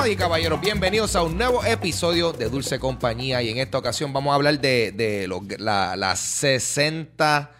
Damas y caballeros, bienvenidos a un nuevo episodio de Dulce Compañía. Y en esta ocasión vamos a hablar de, de los- la, la 60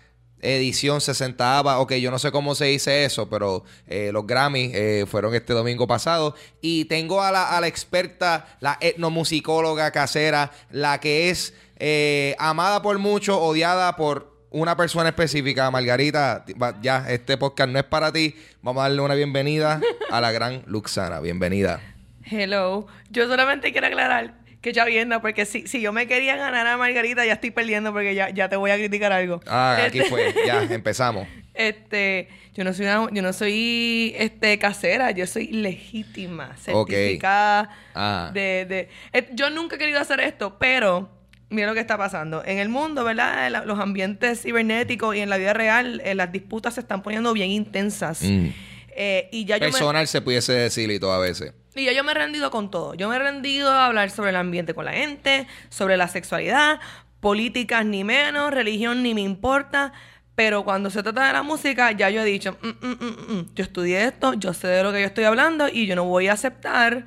edición 60 Ok, yo no sé cómo se dice eso, pero eh, los Grammy eh, fueron este domingo pasado. Y tengo a la, a la experta, la etnomusicóloga casera, la que es eh, amada por muchos, odiada por una persona específica, Margarita, ya, este podcast no es para ti. Vamos a darle una bienvenida a la gran Luxana. Bienvenida. Hello. Yo solamente quiero aclarar que ya viendo, porque si, si yo me quería ganar a Margarita, ya estoy perdiendo porque ya, ya te voy a criticar algo. Ah, aquí Este- fue, ya, empezamos. Este, yo no soy una- yo no soy este casera, yo soy legítima, certificada Ah. de, de eh, yo nunca he querido hacer esto, pero mira lo que está pasando. En el mundo, ¿verdad? En la- los ambientes cibernéticos y en la vida real, eh, las disputas se están poniendo bien intensas. Mm. Eh, y ya yo me- Personal se pudiese decir y todo a veces. Y yo me he rendido con todo. Yo me he rendido a hablar sobre el ambiente con la gente, sobre la sexualidad, políticas ni menos, religión ni me importa. Pero cuando se trata de la música, ya yo he dicho, "Mm, mm, mm, mm, mm. yo estudié esto, yo sé de lo que yo estoy hablando y yo no voy a aceptar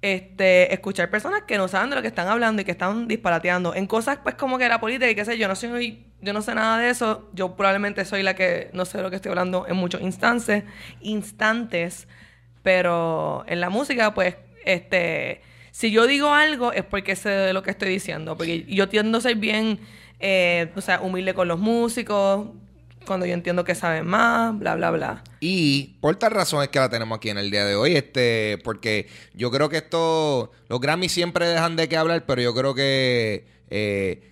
este, escuchar personas que no saben de lo que están hablando y que están disparateando. En cosas pues como que la política y qué sé yo, no soy, yo no sé nada de eso. Yo probablemente soy la que no sé de lo que estoy hablando en muchos instantes, instantes. Pero en la música, pues, este, si yo digo algo es porque sé de lo que estoy diciendo. Porque yo tiendo a ser bien, eh, o sea, humilde con los músicos, cuando yo entiendo que saben más, bla, bla, bla. Y por tal razón es que la tenemos aquí en el día de hoy, este, porque yo creo que esto, los Grammys siempre dejan de qué hablar, pero yo creo que eh,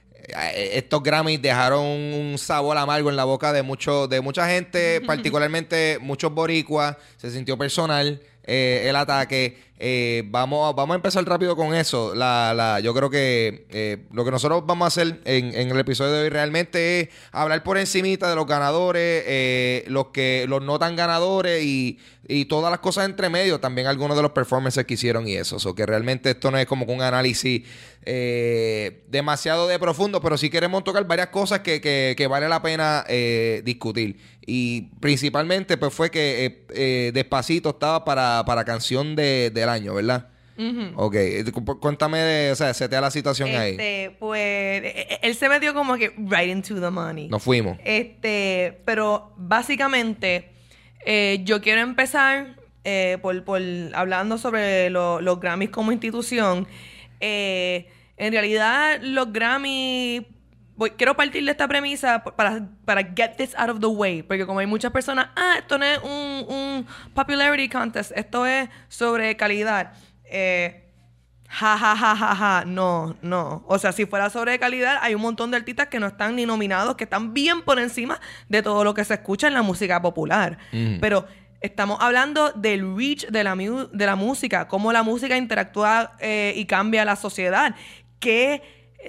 estos Grammys dejaron un sabor amargo en la boca de mucho, de mucha gente, particularmente muchos boricuas, se sintió personal eh, el ataque. Eh, vamos, vamos a empezar rápido con eso. La, la, yo creo que eh, lo que nosotros vamos a hacer en, en el episodio de hoy realmente es hablar por encimita de los ganadores, eh, los que los no tan ganadores y, y todas las cosas entre medio. También algunos de los performances que hicieron y eso. O que realmente esto no es como un análisis demasiado de profundo, pero sí queremos tocar varias cosas que, que, vale la pena discutir. Y principalmente pues fue que Despacito estaba para, para canción de, del año, ¿verdad? Ok, eh, cu- cuéntame, de, o sea, setea la situación ahí. Este, pues, eh, eh, él se metió como que right into the money. Nos fuimos. Este, pero básicamente, eh, yo quiero empezar eh, por, por hablando sobre lo- los Grammys como institución. Eh, en realidad, los Grammys. Voy- quiero partir de esta premisa para, para get this out of the way. Porque como hay muchas personas, ah, esto no es un, un popularity contest, esto es sobre calidad. Eh, Ja, ja, ja, ja, ja. No, no. O sea, si fuera sobre calidad, hay un montón de artistas que no están ni nominados, que están bien por encima de todo lo que se escucha en la música popular. Pero estamos hablando del reach de la, mu- de la música, cómo la música interactúa eh, y cambia la sociedad. Eh,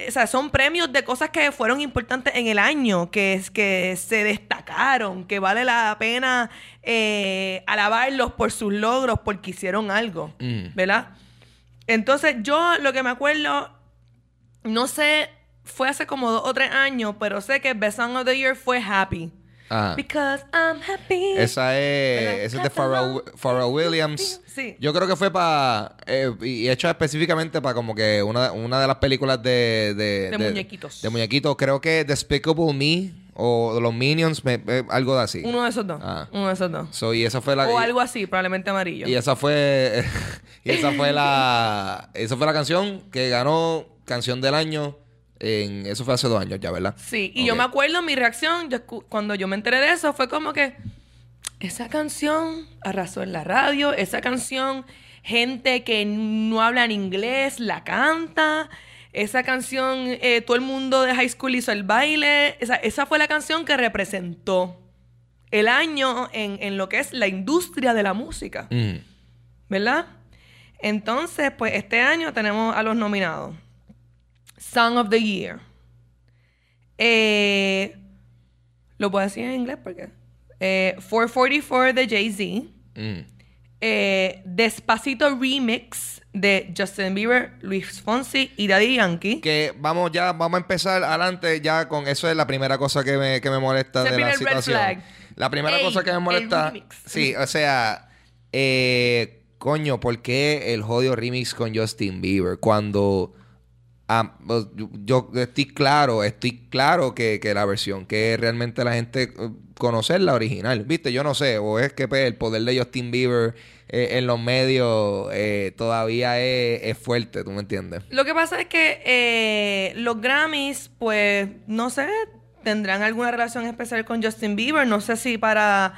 o sea, son premios de cosas que fueron importantes en el año, que, es, que se destacaron, que vale la pena eh, alabarlos por sus logros, porque hicieron algo, Mm. ¿verdad? Entonces, yo lo que me acuerdo, no sé, fue hace como dos o tres años, pero sé que Best Song of the Year fue Happy. Ajá. Because I'm happy. Ah. Esa es, esa es de Pharrell, Pharrell Williams. Sí. Yo creo que fue para. y hecho específicamente para como que una, una de las películas de. De, De muñequitos. De muñequitos. Creo que Despicable Me o los Minions, me- eh, algo de así. Uno de esos dos. Ah. Uno de esos dos. So, y esa fue la. o y- algo así, probablemente amarillo. Y esa fue. y esa fue la. Esa fue la canción que ganó Canción del Año. En, eso fue hace dos años ya, ¿verdad? Sí, y yo me acuerdo mi reacción yo cuando yo me enteré de eso fue como que esa canción arrasó en la radio, esa canción gente que no habla en inglés la canta. Esa canción, eh, todo el mundo de high school hizo el baile. Esa, esa fue la canción que representó el año en, en lo que es la industria de la música. Mm. ¿Verdad? Entonces, pues este año tenemos a los nominados. Song of the Year. Eh, lo puedo decir en inglés porque. Eh, 444 de Jay-Z. Mm. Eh, Despacito Remix de Justin Bieber, Luis Fonsi y Daddy Yankee. Que vamos ya, vamos a empezar adelante ya con eso es la primera cosa que me, que me molesta de la situación. flag. La primera Ey, cosa que me molesta. Sí, o sea, eh, coño, ¿por qué el jodido remix con Justin Bieber? Cuando ah, pues, yo, estoy claro, estoy claro que, que la versión que realmente la gente eh, conocer la original, ¿viste? Yo no sé, o es que pues, el poder de Justin Bieber eh, en los medios eh, todavía es, fuerte, ¿tú me entiendes? Lo que pasa es que los Grammys, pues, no sé, tendrán alguna relación especial con Justin Bieber. No sé si para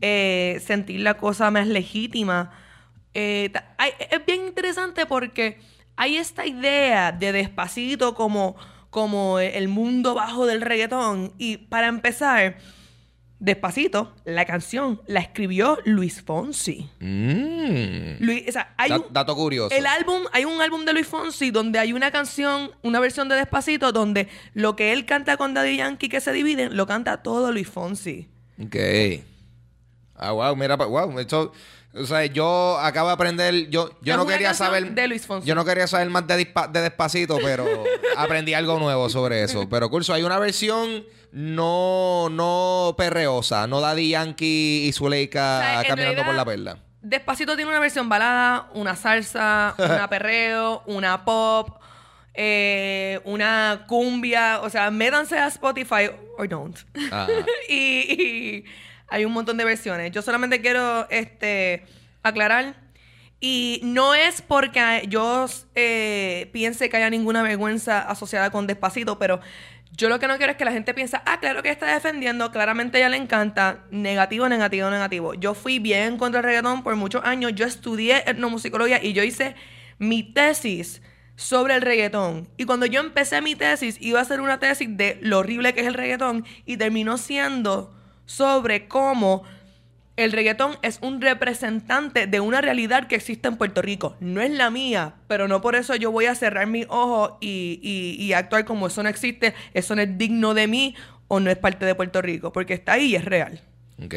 sentir la cosa más legítima. Es bien interesante porque hay esta idea de despacito como, como el mundo bajo del reggaetón. Y para empezar, despacito, la canción la escribió Luis Fonsi. Mm. Luis, o sea, hay Da- un- dato curioso. el álbum, hay un álbum de Luis Fonsi donde hay una canción, una versión de Despacito, donde lo que él canta con Daddy Yankee que se dividen, lo canta todo Luis Fonsi. Ok. Ah, wow, mira, wow. Esto, o sea, yo acabo de aprender. Yo, yo Es no quería saber. de Luis Fonsi. Yo no quería saber más de, dispa- de despacito, pero aprendí algo nuevo sobre eso. Pero, curso, hay una versión no, no perreosa, no Daddy Yankee y Zuleika O sea, caminando por la perla. Despacito tiene una versión balada, una salsa, una perreo, una pop, eh, una cumbia. O sea, métanse a Spotify or don't. Y, y hay un montón de versiones. Yo solamente quiero este, aclarar. Y no es porque yo eh, piense que haya ninguna vergüenza asociada con Despacito, pero yo lo que no quiero es que la gente piense, ah, claro que está defendiendo, claramente a ella le encanta, negativo, negativo, negativo. Yo fui bien en contra del reggaetón por muchos años, yo estudié etnomusicología y yo hice mi tesis sobre el reggaetón. Y cuando yo empecé mi tesis, iba a ser una tesis de lo horrible que es el reggaetón y terminó siendo sobre cómo el reggaetón es un representante de una realidad que existe en Puerto Rico. No es la mía, pero no por eso yo voy a cerrar mis ojos y, y- y actuar como eso no existe, eso no es digno de mí o no es parte de Puerto Rico, porque está ahí y es real. Ok,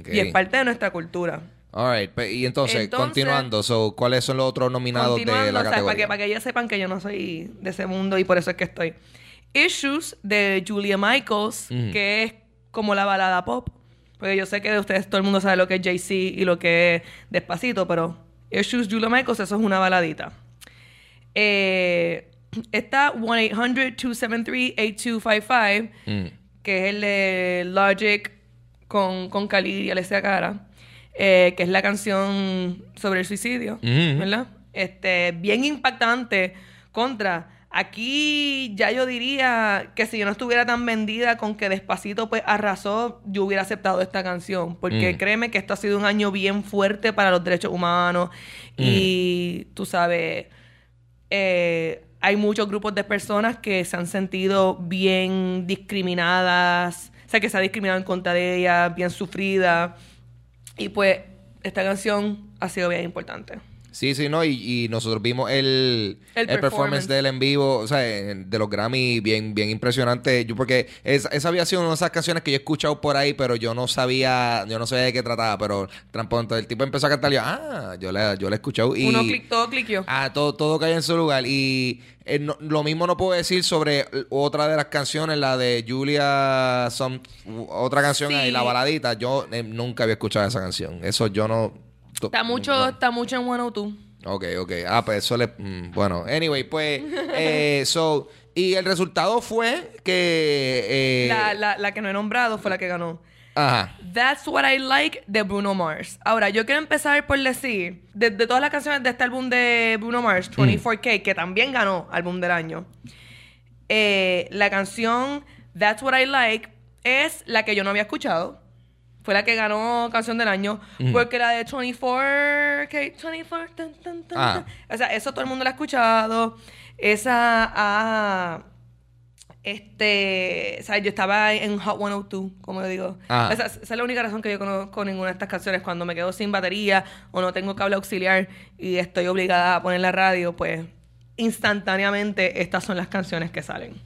ok. Y es parte de nuestra cultura. Alright, y entonces, Entonces, continuando, so, ¿cuáles son los otros nominados de la o sea, para categoría? que, para que ellos sepan que yo no soy de ese mundo y por eso es que estoy. Issues de Julia Michaels, que es como la balada pop. Porque yo sé que de ustedes todo el mundo sabe lo que es Jay-Z y lo que es Despacito, pero Issues Julia Michaels, eso es una baladita. Eh, está 1-800-273-8255, Mm. que es el de Logic con, con Khalid y Alessia Cara, eh, que es la canción sobre el suicidio, Ujú. ¿verdad? Este, bien impactante contra. Aquí ya yo diría que si yo no estuviera tan vendida con que Despacito pues arrasó, yo hubiera aceptado esta canción. Porque Mm. créeme que esto ha sido un año bien fuerte para los derechos humanos. Y tú sabes, eh, hay muchos grupos de personas que se han sentido bien discriminadas, o sea, que se ha discriminado en contra de ellas, bien sufrida. Y pues esta canción ha sido bien importante. Sí, sí, no, y, y nosotros vimos el, El el, performance. performance. de él en vivo, o sea, de los Grammy, bien, bien impresionante. Yo, porque esa, esa había sido una de esas canciones que yo he escuchado por ahí, pero yo no sabía, yo no sabía de qué trataba, pero el tipo empezó a cantar, yo, ah, yo la, yo la he escuchado. Y, Uno clic, todo cliqueó. Ah, todo, todo cae en su lugar. Y eh, no- lo mismo no puedo decir sobre otra de las canciones, la de Julia, some- otra canción Sí. ahí, la baladita. Yo eh, nunca había escuchado esa canción. Eso yo no. Está mucho, no. está mucho en 102. Ok, ok. Ah, pues eso le. mm, bueno, anyway, pues. eh, so, y el resultado fue que. eh, La, la, la que no he nombrado fue la que ganó. Ajá. That's What I Like de Bruno Mars. Ahora, yo quiero empezar por decir, de, de todas las canciones de este álbum de Bruno Mars, 24K, que también ganó álbum del año, eh, la canción That's What I Like es la que yo no había escuchado. Fue la que ganó canción del año. Porque la de 24, ¿qué? 24, tan, tan, tan, Ah. tan. O sea, eso todo el mundo lo ha escuchado. Esa, ah, este, o sea, yo estaba en Hot 102, como yo digo. Ah. Esa, esa es la única razón que yo conozco ninguna de estas canciones. Cuando me quedo sin batería o no tengo cable auxiliar y estoy obligada a poner la radio, pues instantáneamente estas son las canciones que salen.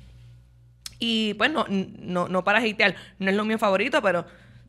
Y pues no, no, no para hatear, no es lo mío favorito, pero,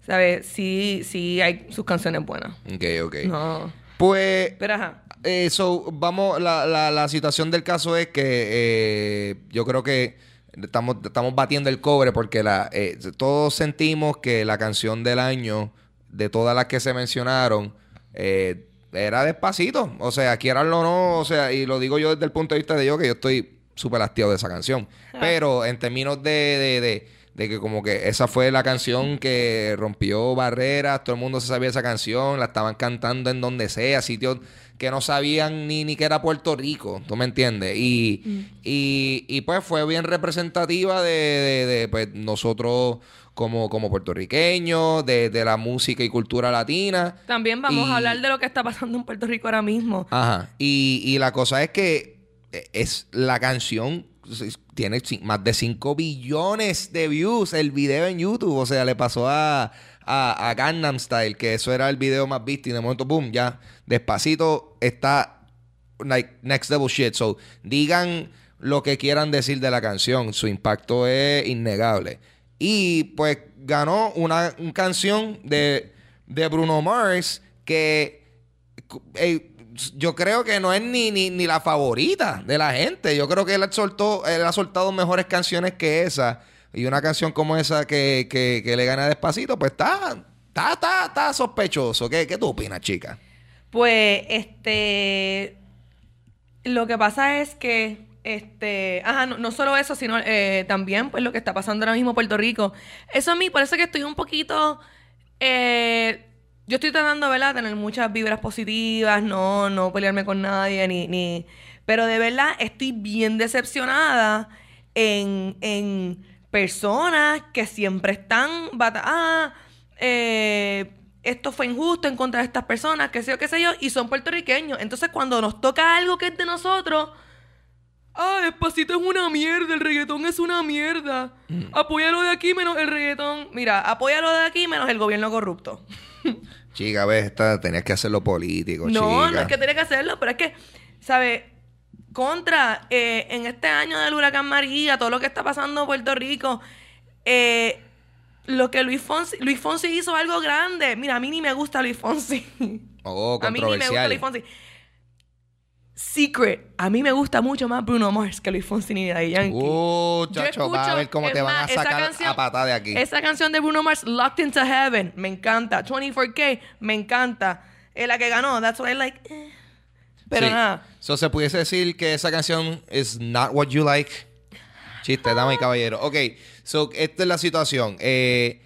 ¿sabes? Sí, sí hay sus canciones buenas. Ok, ok. No. Pues, Pero ajá. eh, so, vamos, la, la, la situación del caso es que eh, yo creo que estamos, estamos batiendo el cobre porque la, eh, todos sentimos que la canción del año, de todas las que se mencionaron, eh, era despacito. O sea, quieranlo o no, o sea, y lo digo yo desde el punto de vista de yo, que yo estoy súper hastiado de esa canción. Pero en términos de, de, de, de que como que esa fue la canción que rompió barreras, todo el mundo se sabía esa canción, la estaban cantando en donde sea, sitios que no sabían ni, ni que era Puerto Rico, ¿tú me entiendes? Y, y, y pues fue bien representativa de, de, de, pues, nosotros como, como puertorriqueños, de, de la música y cultura latina. También vamos Y- a hablar de lo que está pasando en Puerto Rico ahora mismo. Ajá. Y, y la cosa es que es la canción tiene más de 5 billones de views el video en YouTube. O sea, le pasó a, a, Gangnam Style, que eso era el video más visto. Y de momento, boom, ya despacito está like, next level shit. So, digan lo que quieran decir de la canción. Su impacto es innegable. Y pues ganó una, una canción de, de Bruno Mars que yo creo que no es ni, ni, ni la favorita de la gente. Yo creo que él, soltó, él ha soltado mejores canciones que esa. Y una canción como esa que, que, le gana despacito, pues está, está, está, está sospechoso. ¿Qué, ¿Qué tú opinas, chica? Pues, este. Lo que pasa es que. Este. Ajá, no, no solo eso, sino eh, también, pues, lo que está pasando ahora mismo en Puerto Rico. Eso a mí, por eso que estoy un poquito. eh, yo estoy tratando, ¿verdad?, tener muchas vibras positivas, no, no pelearme con nadie, ni, ni. Pero de verdad estoy bien decepcionada en, en personas que siempre están bata ah, eh, esto fue injusto en contra de estas personas, qué sé yo, qué sé yo, y son puertorriqueños. Entonces, cuando nos toca algo que es de nosotros, ah, Despacito es una mierda, el reggaetón es una mierda. Apóyalo de aquí menos el reggaetón. Mira, apóyalo de aquí menos el gobierno corrupto. Chica, ves, esta, tenías que hacerlo político, No, chica. no es que tiene que hacerlo, pero es que, ¿sabes? Contra, eh, en este año del huracán María, todo lo que está pasando en Puerto Rico, eh, lo que Luis Fonsi, Luis Fonsi hizo algo grande. Mira, a mí ni me gusta Luis Fonsi. Oh, a mí ni me gusta controversial. Luis Fonsi. Secret, a mí me gusta mucho más Bruno Mars que Luis Fonsi ni Daddy Yankee. Uh, Yo chacho, vas a ver cómo es te van más, a esa sacar canción- a patada de aquí. Esa canción de Bruno Mars, Locked into Heaven, me encanta. 24K, me encanta. Es la que ganó, That's What I Like. eh. Pero Sí. nada. So, se pudiese decir que esa canción is not what you like. Chiste, dama y caballero. Ok, so, esta es la situación. Eh,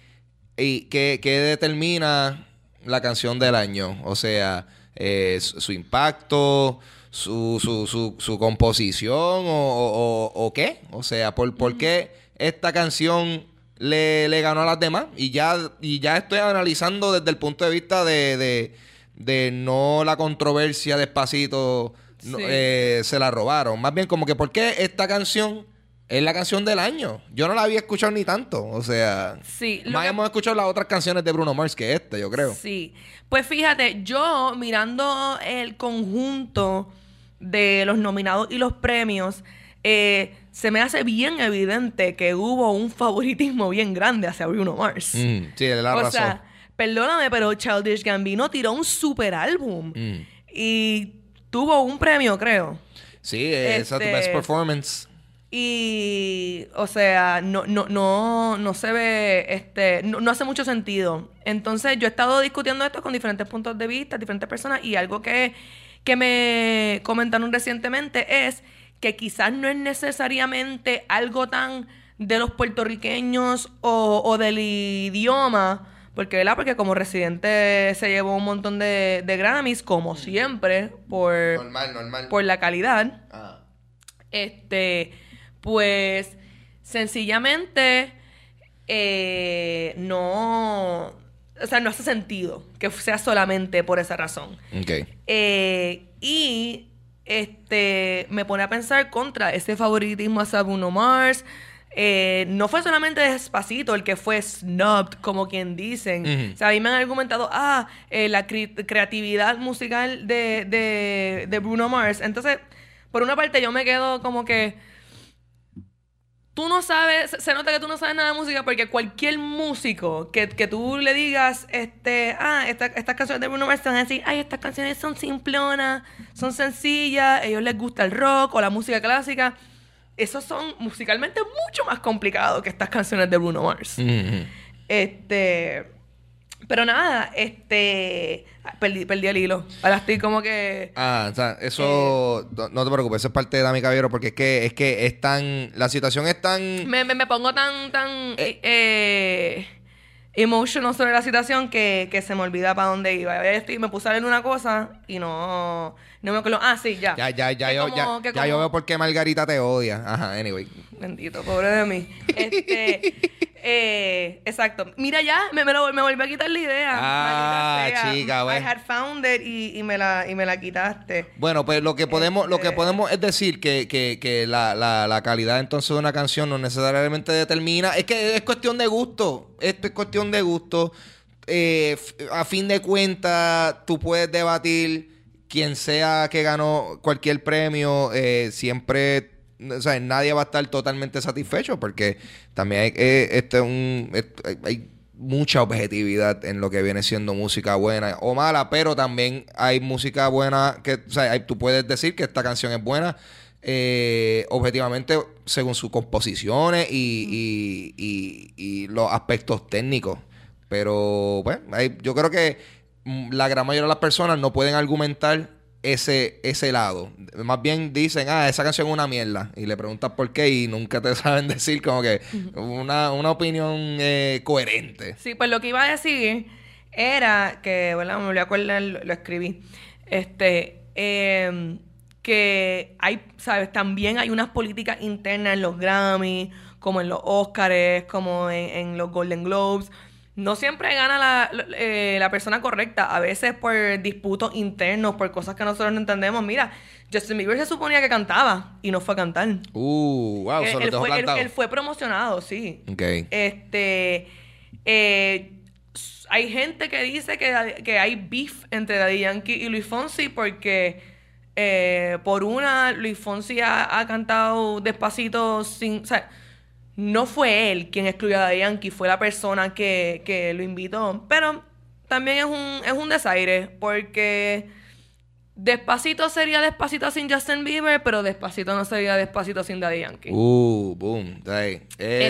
¿Y qué, qué determina la canción del año? O sea, eh, su, su impacto, su, su, su, su composición o, o- qué? O sea, ¿por, por qué esta canción le, le ganó a las demás? Y ya, y ya estoy analizando desde el punto de vista de, de, de no la controversia despacito no, eh, se la robaron. Más bien como que ¿por qué esta canción es la canción del año? Yo no la había escuchado ni tanto. O sea, Sí, más que- hemos escuchado las otras canciones de Bruno Mars que esta, yo creo. Sí. Pues fíjate, yo mirando el conjunto de los nominados y los premios, eh, se me hace bien evidente que hubo un favoritismo bien grande hacia Bruno Mars. Mm, sí, la o razón. sea, perdóname, pero Childish Gambino tiró un super álbum Mm. y tuvo un premio, creo. Sí, esa es Este- best performance. Y, o sea, no, no, no, no se ve, este, no, no hace mucho sentido. Entonces, yo he estado discutiendo esto con diferentes puntos de vista, diferentes personas, y algo que, que me comentaron recientemente es que quizás no es necesariamente algo tan de los puertorriqueños o, o del idioma, porque, ¿verdad? Porque como residente se llevó un montón de, de Grammys, como siempre, por, Normal, normal. por la calidad. Ah. Este, pues sencillamente eh, no, o sea, no hace sentido que sea solamente por esa razón. Eh, y este me pone a pensar contra ese favoritismo hacia Bruno Mars. Eh, no fue solamente Despacito el que fue snubbed, como quien dicen. O sea, a mí me han argumentado, ah, eh, la cre- creatividad musical de, de, de Bruno Mars. Entonces, por una parte yo me quedo como que tú no sabes, se- nota que tú no sabes nada de música porque cualquier músico que, que tú le digas, este, ah, esta- estas canciones de Bruno Mars te van a decir, ay, estas canciones son simplonas, son sencillas, a ellos les gusta el rock o la música clásica. Esos son musicalmente mucho más complicados que estas canciones de Bruno Mars. Ujú. Este. Pero nada, este. Perdí, perdí el hilo. Ahora estoy como que. Ah, o sea, eso no, no te preocupes, eso es parte de Dami Caballero porque es que es que es tan la situación es tan Me, me, me pongo tan, tan eh, eh, emotional sobre la situación que, que se me olvida para dónde iba. Estoy- me puse a leer una cosa y no, no me acuerdo. Ah, sí, ya. ya ya ya Que yo como- ya, ya yo veo por qué Margarita te odia. Ajá, anyway. Bendito, pobre de mí. Este, eh, exacto. Mira ya, me, me, lo, me volví a quitar la idea. Ah, sea. chica, I ve. had found it y, y me la, y me la quitaste. Bueno, pues lo que podemos, lo que Este- podemos es decir que, que, que la, la, la calidad entonces de una canción no necesariamente determina. Es que es cuestión de gusto. Esto es cuestión de gusto. Eh, a fin de cuentas, tú puedes debatir quien sea que ganó cualquier premio, eh, siempre. O sea, nadie va a estar totalmente satisfecho porque también hay, eh, este es un, hay- mucha objetividad en lo que viene siendo música buena o mala, pero también hay música buena que, o sea, hay- tú puedes decir que esta canción es buena eh, objetivamente según sus composiciones y, y- y- y los aspectos técnicos. Pero, bueno, hay- yo creo que la gran mayoría de las personas no pueden argumentar ese, ese lado. Más bien dicen, ah, esa canción es una mierda. Y le preguntas por qué y nunca te saben decir como que una, una opinión eh, coherente. Sí, pues lo que iba a decir era que, ¿verdad? Me volví a acordar, lo, lo escribí. Este, em, que hay, ¿sabes? También hay unas políticas internas en los Grammy, como en los Oscars, como en los Golden Globes. No siempre gana la, eh, la persona correcta, a veces por disputos internos, por cosas que nosotros no entendemos. Mira, Justin Bieber se suponía que cantaba y no fue a cantar. Uh, wow, él, él fue, él- él fue promocionado, sí. Ok. Este. eh, hay gente que dice que, que hay beef entre Daddy Yankee y Luis Fonsi porque eh, por una, Luis Fonsi ha, ha cantado despacito sin. O sea, no fue él quien excluyó a Daddy Yankee, fue la persona que, que lo invitó. Pero también es un, es un desaire porque. Despacito sería Despacito sin Justin Bieber, pero Despacito no sería Despacito sin Daddy Yankee. Uh, boom. Eh,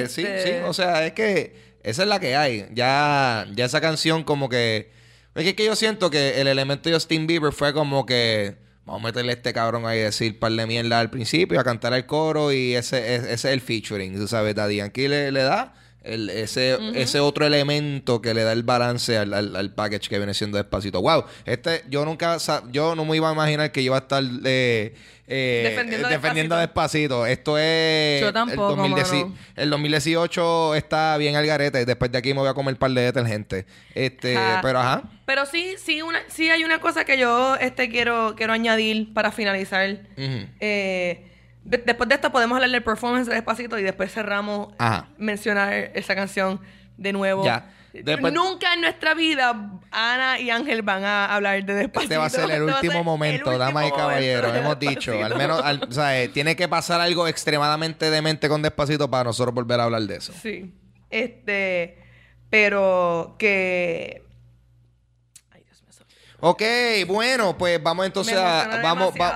Sí, Este- sí. O sea, es que esa es la que hay. Ya, ya esa canción como que... Es que, es que yo siento que el elemento de Justin Bieber fue como que... Vamos a meterle a este cabrón ahí a decir par de mierda al principio, a cantar el coro y ese, ese es el featuring. Tú sabes, Daddy Yankee le, le da el- ese, ese otro elemento que le da el balance al, al- al package que viene siendo despacito. Wow, este, yo nunca, yo no me iba a imaginar que iba a estar eh, eh, Defendiendo defendiendo Despacito. despacito. Esto es. Yo tampoco, el, 2010 mano. el 2018 está bien al garete. Después de aquí me voy a comer un par de detergente. Este, Ajá. pero ajá. Pero sí, sí, una, sí hay una cosa que yo este, quiero, quiero añadir para finalizar. Ujú. Eh, de- después de esto podemos hablar del performance de Despacito y después cerramos Ajá. mencionar esa canción de nuevo. Ya. Después- Nunca en nuestra vida Ana y Ángel van a hablar de Despacito. Este va a ser el Este último ser momento, damas y caballeros. Hemos dicho. Al menos, al- o sea, eh, tiene que pasar algo extremadamente demente con despacito para nosotros volver a hablar de eso. Sí. Este, pero que... Ay, Dios mío. Ok, bueno, pues vamos entonces a vamos, va-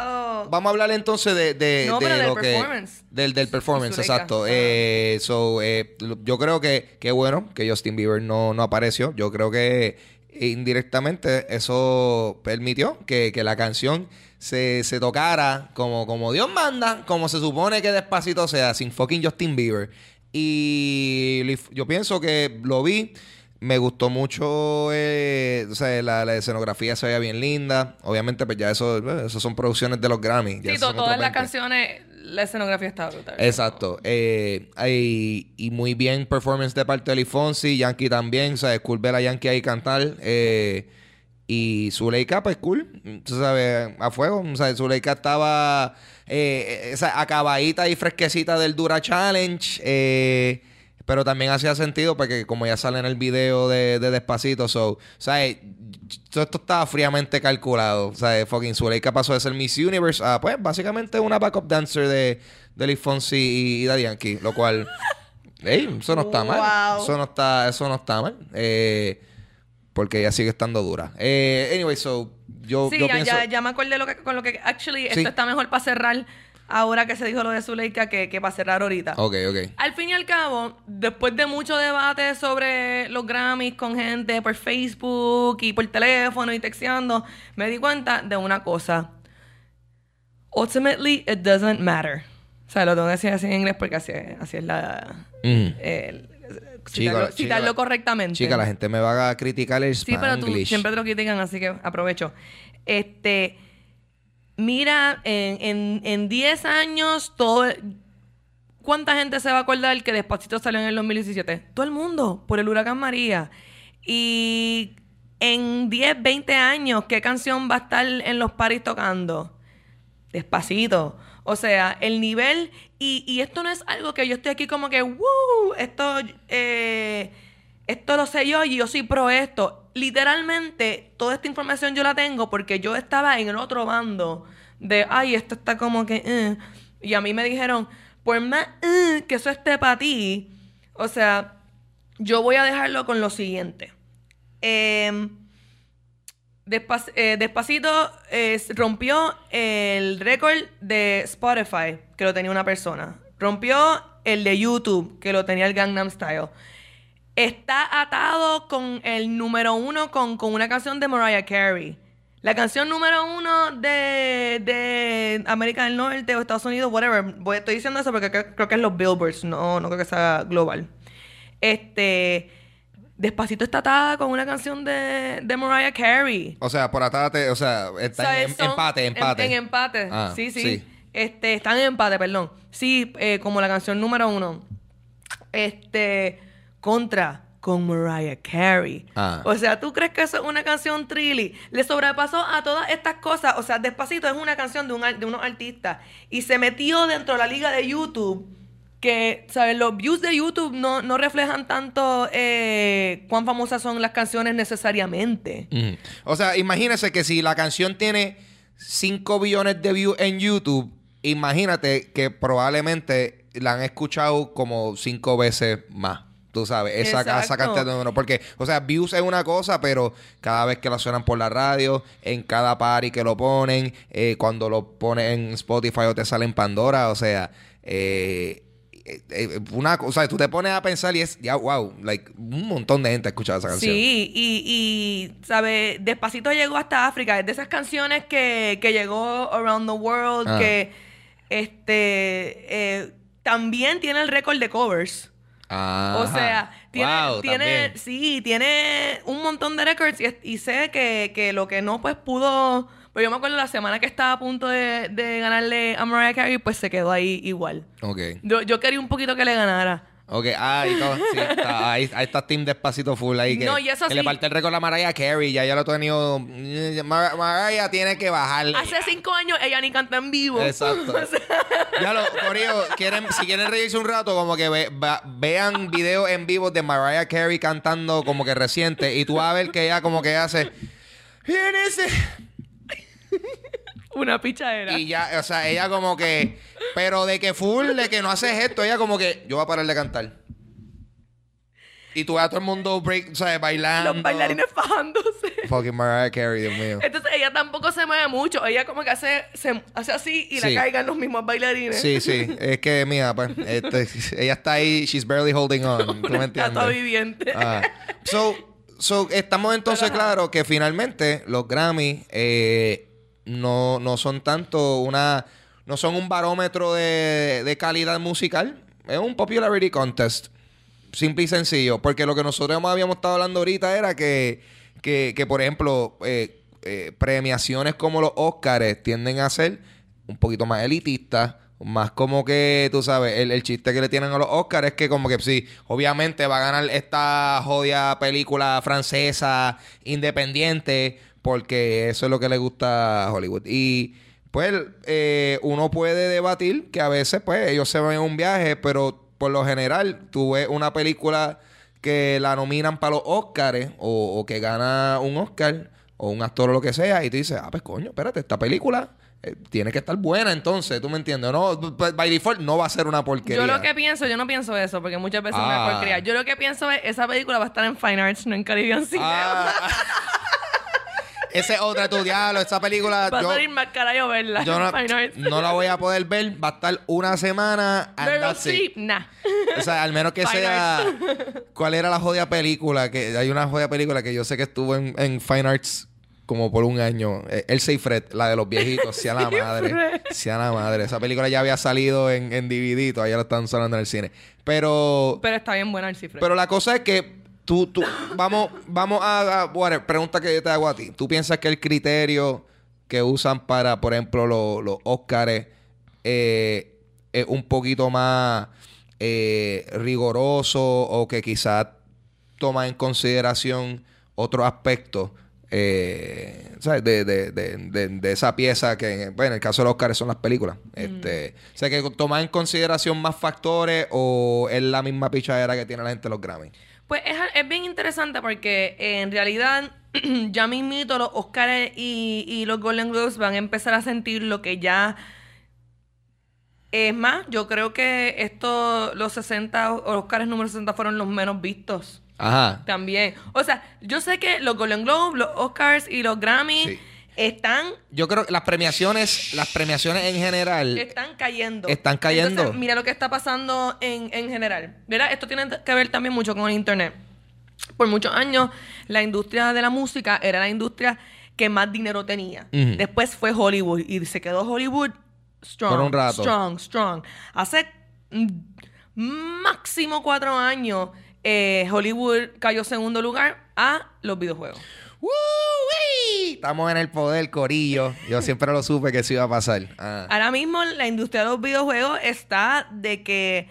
vamos a hablar entonces de, de, No, de pero del lo que performance. del del performance, Zuleika. exacto. Ajá. Eh, so, eh, yo creo que qué bueno que Justin Bieber no, no apareció. Yo creo que indirectamente eso permitió que, que la canción se, se tocara como, como Dios manda, como se supone que despacito sea, sin fucking Justin Bieber. Y yo pienso que lo vi Me gustó mucho, eh, o sea, la, la escenografía se veía bien linda. Obviamente, pues ya eso, eh, eso son producciones de los Grammy. Sí, to- todas las 20. canciones, la escenografía estaba brutal. Exacto. Eh, y, y muy bien performance de parte de Lee Fonsi, Yankee también, o sea, es cool ver a Yankee ahí cantar. Eh, y Zuleika, pues cool, tú sabes, a fuego. O sea, Zuleika estaba eh, esa acabadita y fresquecita del Dura Challenge. eh, pero también hacía sentido porque como ya sale en el video de, de Despacito, so, eh, todo esto estaba fríamente calculado. Sea, fucking Zuleika pasó de ser Miss Universe a, pues, básicamente una backup dancer de, de Lee Fonsi y, y Daddy Yankee. Lo cual, ey, eso no está mal. Wow. Eso no está, eso no está mal. Eh, porque ella sigue estando dura. Eh, anyway, so, yo, Sí, yo ya, pienso... ya, ya me acordé lo que, con lo que... Actually, Sí. esto está mejor para cerrar ahora que se dijo lo de Zuleika que, que para cerrar ahorita. Ok, ok. Al fin y al cabo, después de mucho debate sobre los Grammys con gente por Facebook y por teléfono y texteando, me di cuenta de una cosa. Ultimately, it doesn't matter. O sea, lo tengo que decir así en inglés porque así, así es la... Mm. el- Chica, citarlo, chica, citarlo la- correctamente. Chica, la gente me va a criticar el Sí, pero tú Spanglish. siempre te lo critican, así que aprovecho. Este, mira, en, en, en 10 años, todo... ¿Cuánta gente se va a acordar que Despacito salió en el 2017? Todo el mundo, por el huracán María. Y en 10, 20 años, ¿qué canción va a estar en los paris tocando? Despacito. O sea, el nivel. Y, y esto no es algo que yo estoy aquí como que, ¡Woo! Esto, eh, esto lo sé yo y yo soy pro esto. Literalmente, toda esta información yo la tengo porque yo estaba en el otro bando de, ay, esto está como que. eh". Y a mí me dijeron, por más eh, que eso esté para ti, o sea, yo voy a dejarlo con lo siguiente. Em, eh, Despacito rompió el récord de Spotify, que lo tenía una persona. Rompió el de YouTube, que lo tenía el Gangnam Style. Está atado con el número uno con, con una canción de Mariah Carey. La canción número uno de, de América del Norte o Estados Unidos, whatever. Voy- estoy diciendo eso porque creo, creo que es los Billboards, no, no creo que sea global. Este. Despacito está atada con una canción de, de Mariah Carey. O sea, por atate, o sea, está en, Son- empate, en- empate. En, empate. Ah, sí, sí, sí. Este, están en empate, perdón. Sí, eh, como la canción número uno. Este, contra con Mariah Carey. Ah. O sea, ¿tú crees que eso es una canción trilly? Le sobrepasó a todas estas cosas. O sea, Despacito es una canción de, un, de unos artistas. Y se metió dentro de la liga de YouTube. Que, ¿sabes? Los views de YouTube no, no reflejan tanto eh, cuán famosas son las canciones necesariamente. Ujú. O sea, imagínese que si la canción tiene 5 billones de views en YouTube, imagínate que probablemente la han escuchado como 5 veces más. Tú sabes, esa, esa cantidad de números. Porque, o sea, views es una cosa, pero cada vez que la suenan por la radio, en cada party que lo ponen, eh, cuando lo pones en Spotify o te sale en Pandora, o sea, eh, eh, eh, una cosa, tú te pones a pensar y es, ya, wow, like, un montón de gente ha escuchado esa canción. Sí, y, y ¿sabe? Despacito llegó hasta África. Es de esas canciones que, que llegó around the world, Ah. que este eh, también tiene el récord de covers. O Ajá. sea, tiene, Wow, tiene también. sí, tiene un montón de records y, y sé que, que lo que no pues pudo, pues yo me acuerdo la semana que estaba a punto de, de ganarle a Mariah Carey, pues se quedó ahí igual. Ok. Yo, yo quería un poquito que le ganara. Ok, ah, y todo, sí, está, ahí, ahí está Team Despacito Full ahí que, No, y eso que le parte el récord a Mariah Carey, ya ya lo he tenido, Mar- Mariah tiene que bajarle. Hace cinco años ella ni canta en vivo. Exacto. O sea, Ya lo, Corillo, quieren, si quieren reírse un rato, como que ve- va- vean videos en vivo de Mariah Carey cantando como que reciente y tú vas a ver que ella como que hace... Una pichadera. Y ya, o sea, ella como que... Pero de que full, de que no haces esto, ella como que... Yo voy a parar de cantar. Y tú a todo el mundo break, o sea, bailando. Los bailarines fajándose. Fucking Mariah Carey, Dios mío. Entonces ella tampoco se mueve mucho. Ella como que hace, se, hace así y Sí. la caigan los mismos bailarines. Sí, sí. Es que, mira, pues, este, ella está ahí, she's barely holding on. ¿Tú me entiendes? viviente. Ah. So, so, estamos entonces claros que finalmente los Grammy eh, no, no son tanto una... No son un barómetro de, de calidad musical. Es un popularity contest. simple y sencillo. Porque lo que nosotros habíamos estado hablando ahorita era que, que, que por ejemplo, eh, eh, premiaciones como los Oscars tienden a ser un poquito más elitistas. Más como que, tú sabes, el, el chiste que le tienen a los Oscars es que como que sí, obviamente va a ganar esta jodia película francesa independiente porque eso es lo que le gusta a Hollywood. Y pues eh, uno puede debatir que a veces pues ellos se van en un viaje, pero por lo general tú ves una película que la nominan para los Oscars o, o que gana un Oscar o un actor o lo que sea y tú dices, ah, pues coño, espérate, esta película eh, tiene que estar buena entonces, ¿tú me entiendes? No, b- by default no va a ser una porquería. Yo lo que pienso, yo no pienso eso, porque muchas veces Ah. me porquería. Yo lo que pienso es, esa película va a estar en Fine Arts, no en Caribbean Cinema. Ah. Ese es otra tu diablo, esa película va a yo, salir más cara yo verla yo no, no la voy a poder ver, va a estar una semana it. Streep, nah. O sea, al menos que Fine sea. ¿Cuál era la jodida película? Que hay una jodida película que yo sé que estuvo en, en Fine Arts como por un año. Eh, Elsa y Fred, la de los viejitos. sea la madre. Sea la madre. Esa película ya había salido en, en DVD, todavía la están sonando en el cine. Pero. Pero está bien buena el cifre. Pero la cosa es que tú, tú, vamos, vamos a, a- whatever, pregunta que yo te hago a ti. ¿Tú piensas que el criterio que usan para, por ejemplo, lo- los Óscares eh, es un poquito más eh, rigoroso o que quizás toma en consideración otros aspectos? eh, ¿sabes? De, de, de, de, esa pieza que bueno, en el caso de los Oscars son las películas. Este, o sea, que toma en consideración más factores o es la misma pichadera que tiene la gente de los Grammy. Pues es, es bien interesante porque eh, en realidad ya mismito los Oscars y, y los Golden Globes van a empezar a sentir lo que ya... Es más, yo creo que estos, los 60, o los Oscars número 60 fueron los menos vistos Ajá. también. O sea, yo sé que los Golden Globes, los Oscars y los Grammy Sí. Están Yo creo que las premiaciones, las premiaciones en general, están cayendo. Están cayendo. Entonces, mira lo que está pasando en, en general. ¿Verdad? Esto tiene que ver también mucho con el Internet. Por muchos años, la industria de la música era la industria que más dinero tenía. Después fue Hollywood y se quedó Hollywood strong. Por un rato. Strong, strong. Hace mm, máximo cuatro años, eh, Hollywood cayó segundo lugar a los videojuegos. ¡Woo-wee! Estamos en el poder, Corillo. Yo siempre lo supe que eso iba a pasar. Ah. Ahora mismo la industria de los videojuegos está de que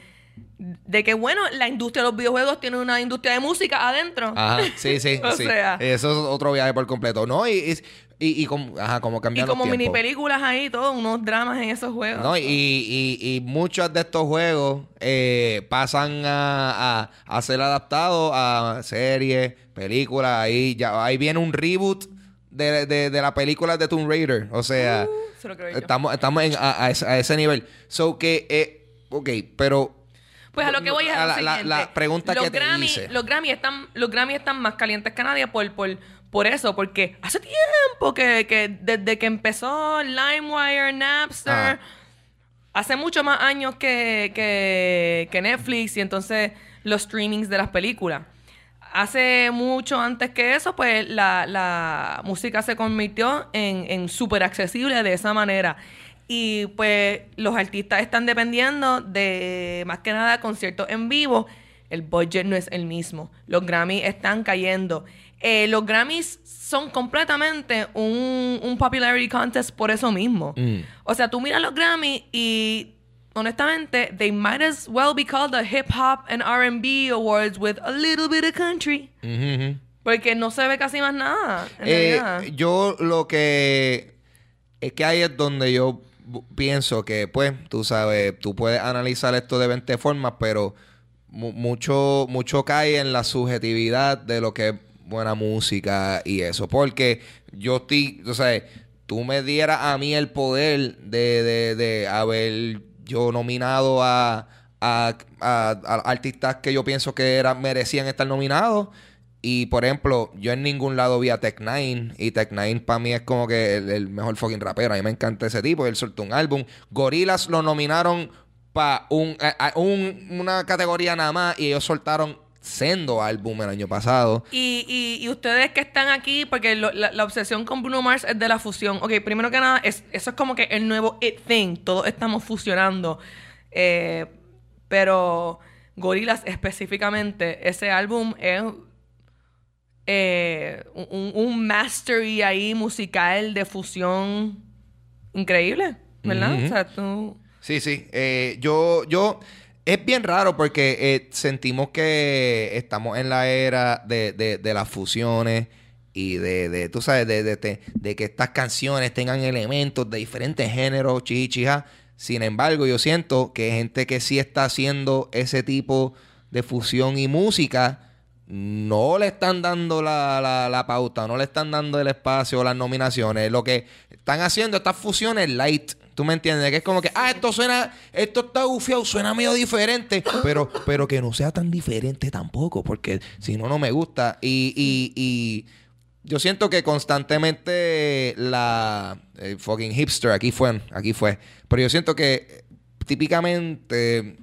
de que bueno, la industria de los videojuegos tiene una industria de música adentro. Ajá, sí, sí, O sí. sea. Eso es otro viaje por completo. No, y, y, y, y como, ajá, como y como los mini tiempos. películas ahí, todos unos dramas en esos juegos. No, y, y, y muchos de estos juegos eh, pasan a, a, a ser adaptados a series, películas. Ahí ya ahí viene un reboot de, de, de la película de Tomb Raider. O sea, Uh, se lo creo yo. estamos, estamos en- a, a ese, a ese nivel. So que, eh, ok, pero Pues a lo que voy es a la- la- la pregunta los que te Grammy, hice. Los Grammy están, los Grammy están más calientes que nadie por, por, por eso, porque hace tiempo que, que desde que empezó LimeWire, Napster, hace mucho más años que, que, que Netflix y entonces los streamings de las películas. Hace mucho antes que eso, pues la, la música se convirtió en, en súper accesible de esa manera. Y pues los artistas están dependiendo de más que nada conciertos en vivo. El budget no es el mismo. Los Grammys están cayendo. Eh, los Grammys son completamente un, un popularity contest por eso mismo. Mm. O sea, tú miras los Grammys y honestamente, they might as well be called the Hip Hop and RB Awards with a little bit of country. ujú, ujú. Porque no se ve casi más nada. En Eh, yo lo que es que ahí es donde yo pienso que, pues, tú sabes, tú puedes analizar esto de 20 formas, pero mu- mucho, mucho cae en la subjetividad de lo que buena música y eso. Porque yo estoy, o sea, tú me dieras a mí el poder de, de, de haber yo nominado a, a, a- artistas que yo pienso que eran, merecían estar nominados. Y por ejemplo, yo en ningún lado vi a Tech Nine. Y Tech Nine para mí es como que el, mejor fucking rapero. A mí me encanta ese tipo. Él soltó un álbum. Gorillaz lo nominaron para un, un- una categoría nada más. Y ellos soltaron sendo álbum el año pasado. Y, y, y ustedes que están aquí, porque lo- la, la obsesión con Bruno Mars es de la fusión. Ok, primero que nada, es, eso es como que el nuevo it thing. Todos estamos fusionando. Eh, pero Gorillaz específicamente, ese álbum es eh, un, un mastery ahí musical de fusión increíble, ¿verdad? Ujú. O sea, tú... Sí, sí. Eh, yo, yo, es bien raro porque eh, sentimos que estamos en la era de, de, las fusiones y de, de tú sabes, de, que estas canciones tengan elementos de diferentes géneros, chichija. Sin embargo, yo siento que gente que sí está haciendo ese tipo de fusión y música no le están dando la, la, la pauta, no le están dando el espacio o las nominaciones. Lo que están haciendo estas fusiones light. ¿Tú me entiendes? Que es como que, ah, esto suena, esto está bufiado, suena medio diferente, pero, pero que no sea tan diferente tampoco, porque si no, no me gusta. Y, y, y yo siento que constantemente la eh, fucking hipster, aquí fue, aquí fue. Pero yo siento que típicamente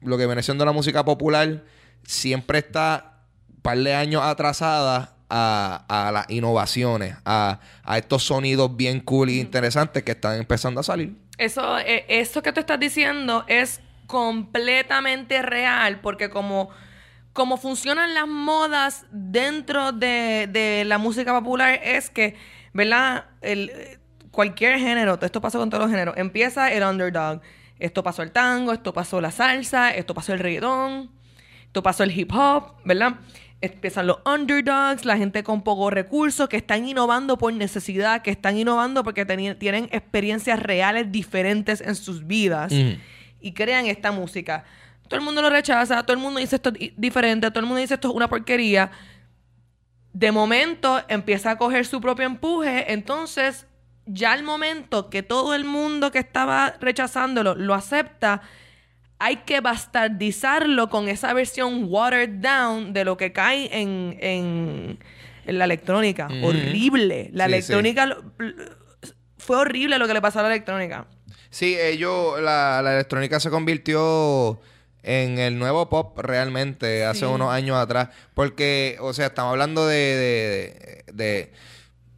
lo que viene siendo la música popular siempre está un par de años atrasada a, a las innovaciones, a, a estos sonidos bien cool y interesantes que están empezando a salir. Eso, eh, eso que tú estás diciendo es completamente real, porque como, como funcionan las modas dentro de, de la música popular, es que, ¿verdad? El, cualquier género, esto pasa con todos los géneros, empieza el underdog. Esto pasó el tango, esto pasó la salsa, esto pasó el reggaetón, esto pasó el hip hop, ¿verdad? Empiezan los underdogs, la gente con pocos recursos, que están innovando por necesidad, que están innovando porque tienen experiencias reales diferentes en sus vidas y crean esta música. Todo el mundo lo rechaza, todo el mundo dice esto es di- diferente, todo el mundo dice esto es una porquería. De momento empieza a coger su propio empuje, entonces ya al momento que todo el mundo que estaba rechazándolo lo acepta, hay que bastardizarlo con esa versión watered down de lo que cae en, en, en la electrónica. Horrible. La Sí, electrónica fue horrible lo que le pasó a la electrónica. Sí, ellos, la, la electrónica se convirtió en el nuevo pop realmente hace Sí. unos años atrás. Porque, o sea, estamos hablando de, de, de- de-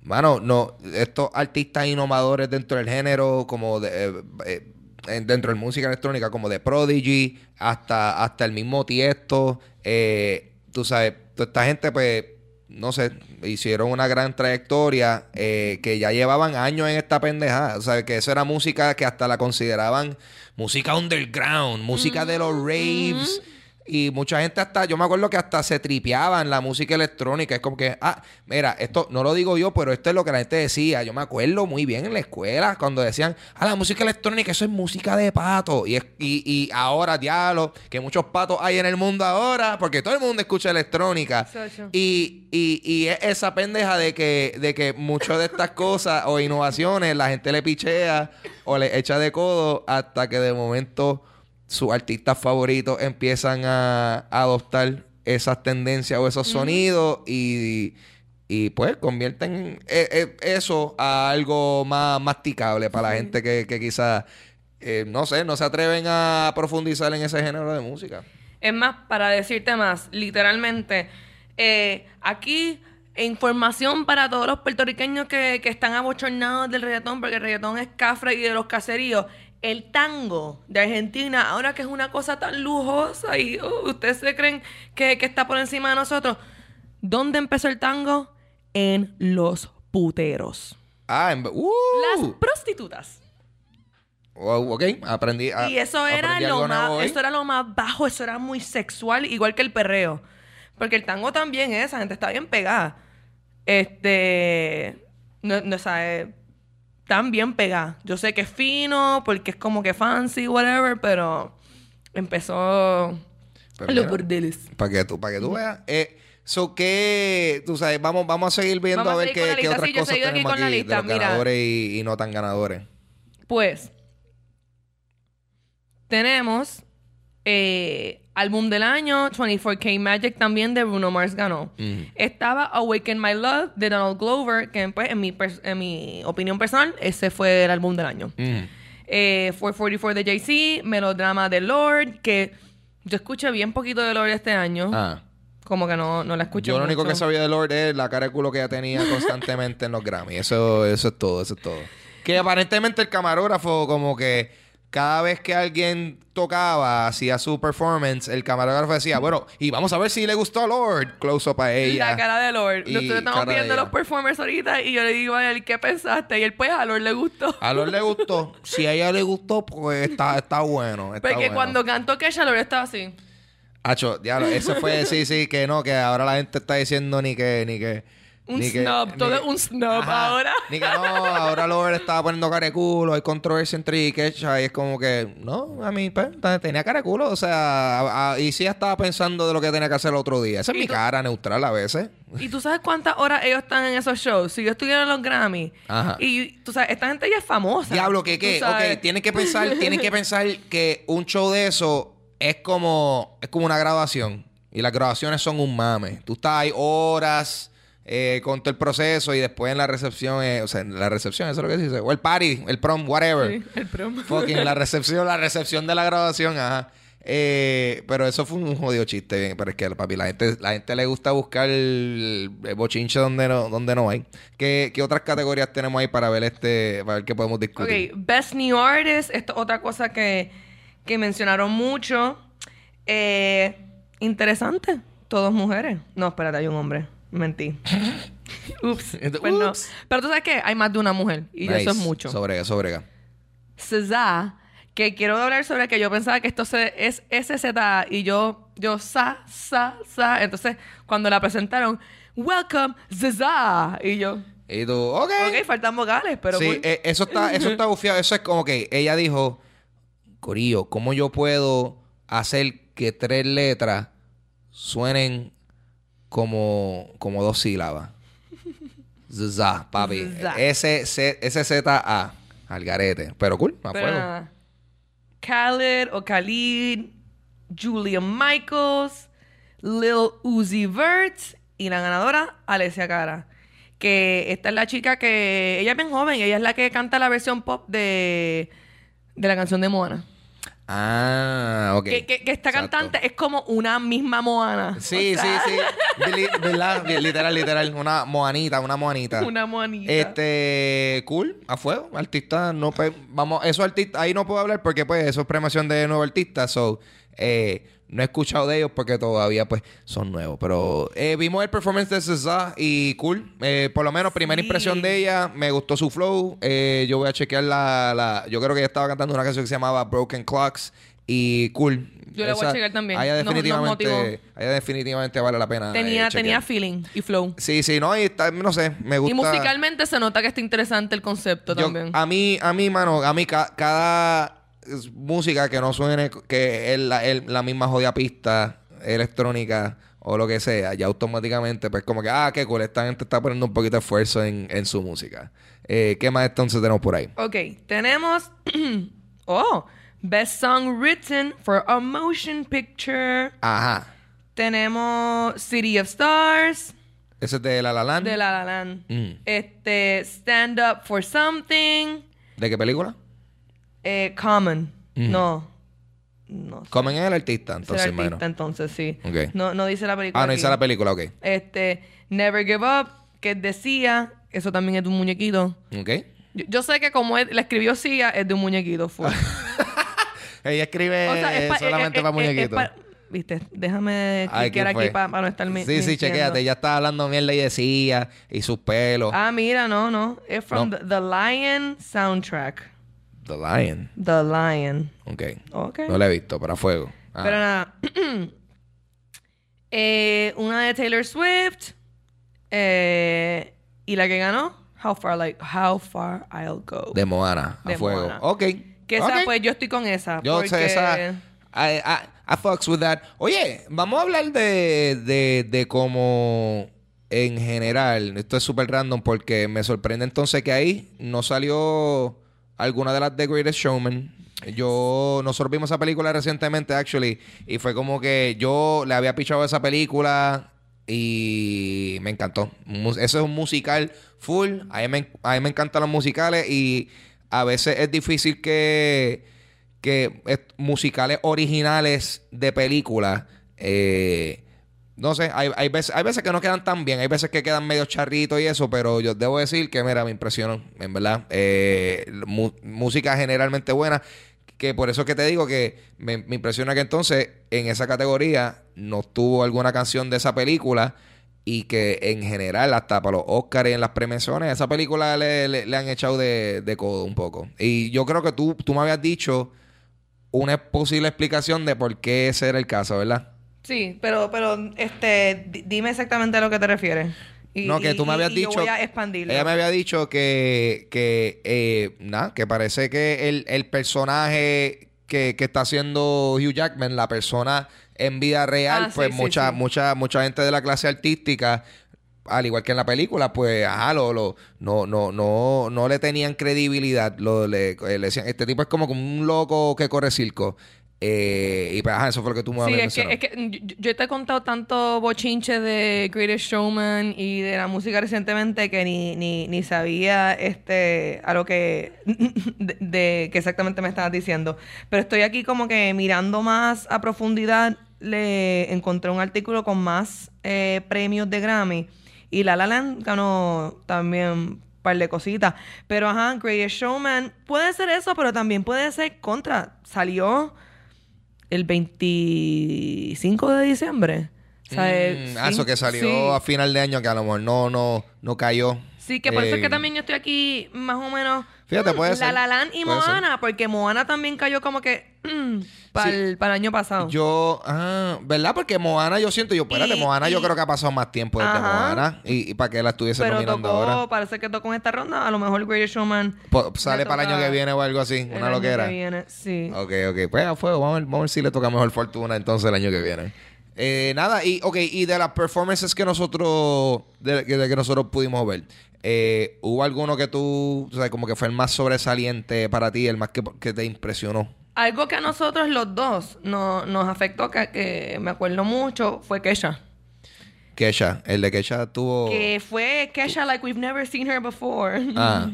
mano, no, estos artistas innovadores dentro del género, como de, eh, eh, dentro de música electrónica, como de Prodigy, hasta, hasta el mismo Tiesto, eh, tú sabes, toda esta gente, pues, no sé, hicieron una gran trayectoria eh, que ya llevaban años en esta pendejada. O sea, que eso era música que hasta la consideraban música underground, música de los raves. Y mucha gente hasta, yo me acuerdo que hasta se tripeaban la música electrónica. Es como que, ah, mira, esto no lo digo yo, pero esto es lo que la gente decía. Yo me acuerdo muy bien en la escuela cuando decían, ah, la música electrónica, eso es música de pato. Y, es, y, y ahora, diablo, que muchos patos hay en el mundo ahora, porque todo el mundo escucha electrónica. Y, y, y es esa pendeja de que, de que muchas de estas cosas o innovaciones la gente le pichea o le echa de codo hasta que de momento sus artistas favoritos empiezan a, a adoptar esas tendencias o esos sonidos y, y pues convierten e- e- eso a algo más masticable para la gente que, que quizás, eh, no sé, no se atreven a profundizar en ese género de música. Es más, para decirte más, literalmente, eh, aquí información para todos los puertorriqueños que, que están abochornados del reggaetón, porque el reggaetón es cafre y de los caseríos. El tango de Argentina, ahora que es una cosa tan lujosa y uh, ustedes se creen que, que está por encima de nosotros. ¿Dónde empezó el tango? En los puteros. Ah, en, ¡Uh! Las prostitutas. Wow, ok, aprendí. a- Y eso era lo más, hoy. eso era lo más bajo, eso era muy sexual, igual que el perreo. Porque el tango también es, esa gente está bien pegada. Este, no, no sabe, tan bien pegada. Yo sé que es fino, porque es como que fancy, whatever, pero empezó Pero los bordeles. Para que tú, para que tú veas. Eh, so que, tú sabes, vamos, vamos a seguir viendo Vamos a ver qué, qué otras Sí, cosas aquí tenemos con la aquí lista, de los mira. ganadores y, y no tan ganadores. Pues, tenemos eh, álbum del año, 24K Magic también de Bruno Mars ganó. Estaba Awaken My Love de Donald Glover, que pues, en, mi en mi opinión personal, ese fue el álbum del año. Ujú. Eh, 444 de Jay-Z, Melodrama de Lord, que yo escuché bien poquito de Lord este año. Ah. Como que no, no la escuché Yo lo único que sabía de Lord es la cara de culo que ella tenía constantemente en los Grammy. Eso, eso es todo, eso es todo. Que aparentemente el camarógrafo como que cada vez que alguien tocaba, hacía su performance, el camarógrafo decía, bueno, y vamos a ver si le gustó a Lord. Close up a ella. La cara de Lord. Y Nosotros estamos viendo ella. los performers ahorita y yo le digo a él, ¿qué pensaste? Y él, pues, a Lord le gustó. A Lord le gustó. Si a ella le gustó, pues está, está bueno. Está Porque bueno. cuando cantó Kesha, Lord estaba así. Hacho, diablo, eso fue, sí, sí, que no, que ahora la gente está diciendo ni que, ni que. Un ni que- snub, todo es un Ajá. ahora. Ni que no, ahora Lord estaba poniendo cara de culo, hay controversia entre ella y es como que, no, a mí, pues, tenía cara de culo, o sea, a- a- y sí estaba pensando de lo que tenía que hacer el otro día. Esa es ¿Y mi tú? cara neutral a veces. ¿Y tú sabes cuántas horas ellos están en esos shows? Si yo estuviera en los Grammy. Ajá. Y tú sabes, esta gente ya es famosa. Diablo, qué, sabes. ok, tienen que pensar, tienen que pensar que un show de eso es como, es como una grabación. Y las grabaciones son un mame. Tú estás ahí horas eh, con todo el proceso y después en la recepción, eh, o sea, en la recepción, eso es lo que se dice. O el party, el prom, whatever. Sí, el promo. Fucking la recepción, la recepción de la grabación, ajá. Eh, pero eso fue un jodido chiste, bien, pero es que papi, la gente, la gente le gusta buscar el, el bochinche donde no, donde no hay. ¿Qué, qué otras categorías tenemos ahí para ver este, para ver qué podemos discutir? Ok, Best New Artist, esto es otra cosa que, que mencionaron mucho. Eh, interesante, todos mujeres. No, espérate, hay un hombre. Mentí. Ups. Pues no. Pero tú sabes que hay más de una mujer y eso es mucho. Sobrega, sobrega. SZA, que quiero hablar sobre que yo pensaba que esto se, es SZA y yo, yo, sa, sa, sa. Entonces, cuando la presentaron, Welcome, SZA. Y yo, Y tú, ok. ok, faltan vocales, pero sí, eh, eso está, eso está bufiado. Eso es como que ella dijo, Corillo, ¿cómo yo puedo hacer que tres letras suenen como, como dos sílabas? Zza, papi. Zza. S, C, S, Z, A. Al garete. Pero cool, a Pero fuego. Khaled o Khalid, Julia Michaels, Lil Uzi Vert y la ganadora, Alessia Cara. Que esta es la chica que... Ella es bien joven. Ella es la que canta la versión pop de, de la canción de Moana. Ah, ok. Que, que- que esta Exacto. cantante es como una misma Moana. Sí, O sea, sí, sí. Li- ¿Verdad? Literal, literal. Una moanita, una moanita. Una Moanita. Este, cool, a fuego, artista, no pe- vamos, eso artista, ahí no puedo hablar porque pues eso es premiación de nuevo artista, so, eh, no he escuchado de ellos porque todavía pues son nuevos, pero eh, vimos el performance de SZA y cool, eh, por lo menos primera Sí. impresión de ella, me gustó su flow, eh, yo voy a chequear la, la, yo creo que ella estaba cantando una canción que se llamaba Broken Clocks y cool. Yo la voy a chequear también. a ella Nos- nos definitivamente, motivó. a ella definitivamente vale la pena. tenía, eh, tenía chequear. feeling y flow. Sí, sí, no, y está, no sé, me gusta. Y musicalmente se nota que está interesante el concepto Yo- también. A mí, a mí, mano, a mí ca- cada música que no suene que es la, el- la misma jodida pista electrónica o lo que sea, ya automáticamente, pues como que, ah, qué cool, esta gente está poniendo un poquito de esfuerzo en, en su música. Eh, ¿Qué más entonces tenemos por ahí? Ok, tenemos. oh, Best Song Written for a Motion Picture. Ajá. Tenemos City of Stars Ese es de La La Land. de La La Land. Mm. Este, Stand Up for Something. ¿De qué película? Eh, Common. Mm. No. No sé. Comen es el artista, Es el entonces, artista, mano. entonces sí. No, no dice la película. Ah, no aquí. hice la película, ok. Este, Never Give Up, que decía, eso también es de un muñequito. Ok. Yo, yo sé que como él, la escribió Sia, es de un muñequito. full. Ella escribe O sea, es pa- solamente es- para muñequitos. pa- Viste, déjame cliquear ¿qué fue? aquí para no estar mi- Sí, sí, chequéate. Ya estaba hablando mierda y decía. Y sus pelos. Ah, mira, no, no. Es from No. the, the Lion soundtrack. The Lion. The Lion. Ok. Ok. No la he visto, pero a fuego. Ah. Pero nada. Eh, una de Taylor Swift. eh, y la que ganó, How Far, like, How Far I'll Go. De Moana, a De fuego. Moana. Ok. que esa, pues, yo estoy con esa. Yo porque... sé esa. I, I, I fucks with that. Oye, vamos a hablar de, de, de cómo en general, esto es súper random porque me sorprende entonces que ahí no salió alguna de las The Greatest Showman. Yo, nosotros vimos esa película recientemente, actually, y fue como que yo le había pichado esa película y me encantó. Eso es un musical full. A mí, me, a mí me encantan los musicales y a veces es difícil que, que es- musicales originales de películas, eh, no sé, hay, hay, veces, hay veces que no quedan tan bien, hay veces que quedan medio charritos y eso, pero yo debo decir que, mira, me impresionó, en verdad. Eh, música generalmente buena. que por eso que te digo que me, me impresiona que entonces en esa categoría no tuvo alguna canción de esa película y que en general hasta para los Oscars y en las premiaciones esa película le, le- le han echado de, de codo un poco. Y yo creo que tú, tú me habías dicho una posible explicación de por qué ese era el caso, ¿verdad? Sí, pero, pero, este, di- dime exactamente a lo que te refieres. Y- no, que y- tú me habías y dicho. Yo voy a expandirlo. Ella me había dicho que, que eh, nada, que parece que el, el personaje que, que está haciendo Hugh Jackman, la persona en vida real, Ah, pues sí, mucha, sí. mucha, mucha gente de la clase artística, al igual que en la película, pues ajá, lo, lo, no, no, no, no le tenían credibilidad. Lo, le, le decían, este tipo es como un loco que corre circo. Eh, y pues, ajá, eso fue lo que tú me Sí, es que, es que yo, yo te he contado tanto bochinche de Greatest Showman y de la música recientemente que ni, ni, ni sabía este a lo que de, de- que exactamente me estabas diciendo. Pero estoy aquí como que mirando más a profundidad. Le encontré un artículo con más eh, premios de Grammy y La La Land ganó también un par de cositas. Pero ajá, Greatest Showman puede ser eso, pero también puede ser contra. Salió el 25 de diciembre. O sea, Mm, ah, eso que salió sí. a final de año que a lo mejor no, no, no cayó. Sí, que por eso es que Eh, también yo estoy aquí más o menos. Fíjate, mm, puede La ser, La Land y puede ser. Moana, porque Moana también cayó como que para Sí. el, año pasado. Yo, ah, ¿verdad? Porque Moana, yo siento, yo, espérate, Y- Moana yo creo que ha pasado más tiempo desde Ajá. Moana. Y, y para que la estuviese pero nominando tocó, ahora. parece que tocó en esta ronda. A lo mejor Greatest Showman. Po- sale le para el año que viene o algo así, el una año loquera. que viene, Sí. Ok, ok. Pues a fuego, vamos a ver, vamos a ver si le toca mejor fortuna entonces el año que viene. Eh, nada, y ok, y de las performances que nosotros, de, que- de que nosotros pudimos ver, eh, ¿hubo alguno que tú, o sea, como que fue el más sobresaliente para ti, el más que, que te impresionó? Algo que a nosotros los dos no- nos afectó, que, que me acuerdo mucho, fue Kesha. Kesha, el de Kesha tuvo... Que fue Kesha like we've never seen her before. Ah.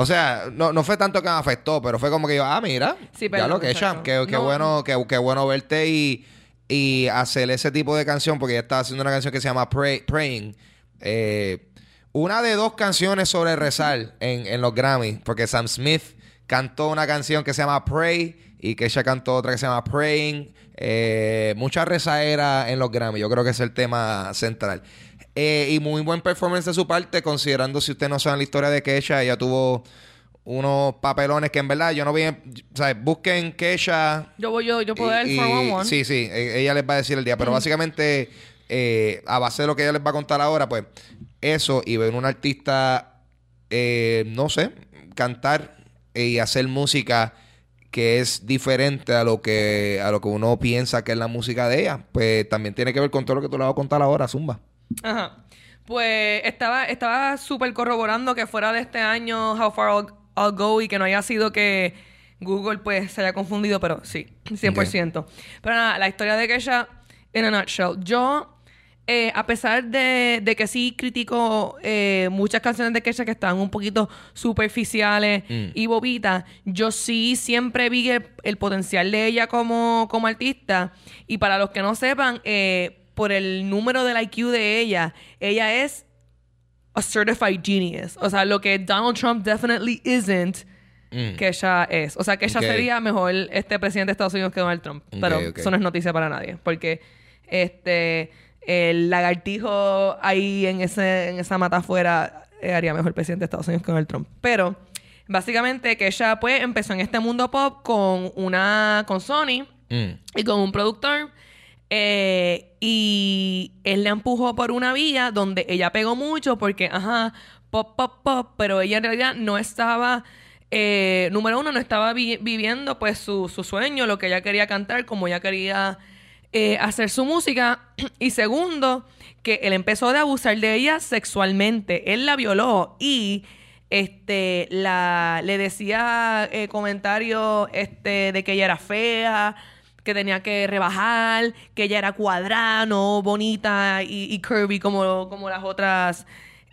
O sea, no, no fue tanto que me afectó, pero fue como que yo, ah, mira, Sí, ya perdón, lo que exacto. qué, qué No. bueno, qué, qué bueno verte y, y hacer ese tipo de canción, porque ella estaba haciendo una canción que se llama Pray- Praying. Eh, una de dos canciones sobre rezar en, en los Grammy, porque Sam Smith cantó una canción que se llama Pray y que ella cantó otra que se llama Praying. Eh, mucha rezaera en los Grammy, yo creo que es el tema central. Eh, y muy buen performance de su parte, considerando si usted no sabe la historia de Kesha, ella tuvo unos papelones que en verdad yo no vi, o sea, busquen Kesha. Yo voy, yo, yo puedo ver y- el y- 411. Sí, sí, e- ella les va a decir el día, pero básicamente eh, a base de lo que ella les va a contar ahora, pues eso y ver un artista, eh, no sé, cantar y hacer música que es diferente a lo que a lo que uno piensa que es la música de ella, pues también tiene que ver con todo lo que tú le vas a contar ahora, Zumba. Ajá. Pues estaba estaba súper corroborando que fuera de este año How Far I'll, I'll Go y que no haya sido que Google pues se haya confundido, pero sí, 100%. Pero nada, la historia de Kesha, in a nutshell. Yo, eh, a pesar de, de que sí critico eh, muchas canciones de Kesha que estaban un poquito superficiales Mm. y bobitas, yo sí siempre vi el, el potencial de ella como, como artista. Y para los que no sepan, eh, por el número del IQ de ella, ella es a certified genius. O sea, lo que Donald Trump definitely isn't, Mm. que ella es. O sea, que ella sería mejor este presidente de Estados Unidos que Donald Trump. Pero ok. eso no es noticia para nadie. Porque este el lagartijo ahí en ese en esa mata afuera eh, haría mejor presidente de Estados Unidos que Donald Trump. Pero básicamente que ella pues empezó en este mundo pop con una con Sony Mm. y con un productor. eh, y él le empujó por una vía donde ella pegó mucho porque, ajá, pop, pop, pop, pero ella en realidad no estaba, eh, número uno, no estaba vi- viviendo pues su, su sueño, lo que ella quería cantar, como ella quería eh, hacer su música. Y segundo, que él empezó de abusar de ella sexualmente. Él la violó y este la le decía eh, comentarios este de que ella era fea que tenía que rebajar que ella era cuadrada no bonita y, y curvy como, como las otras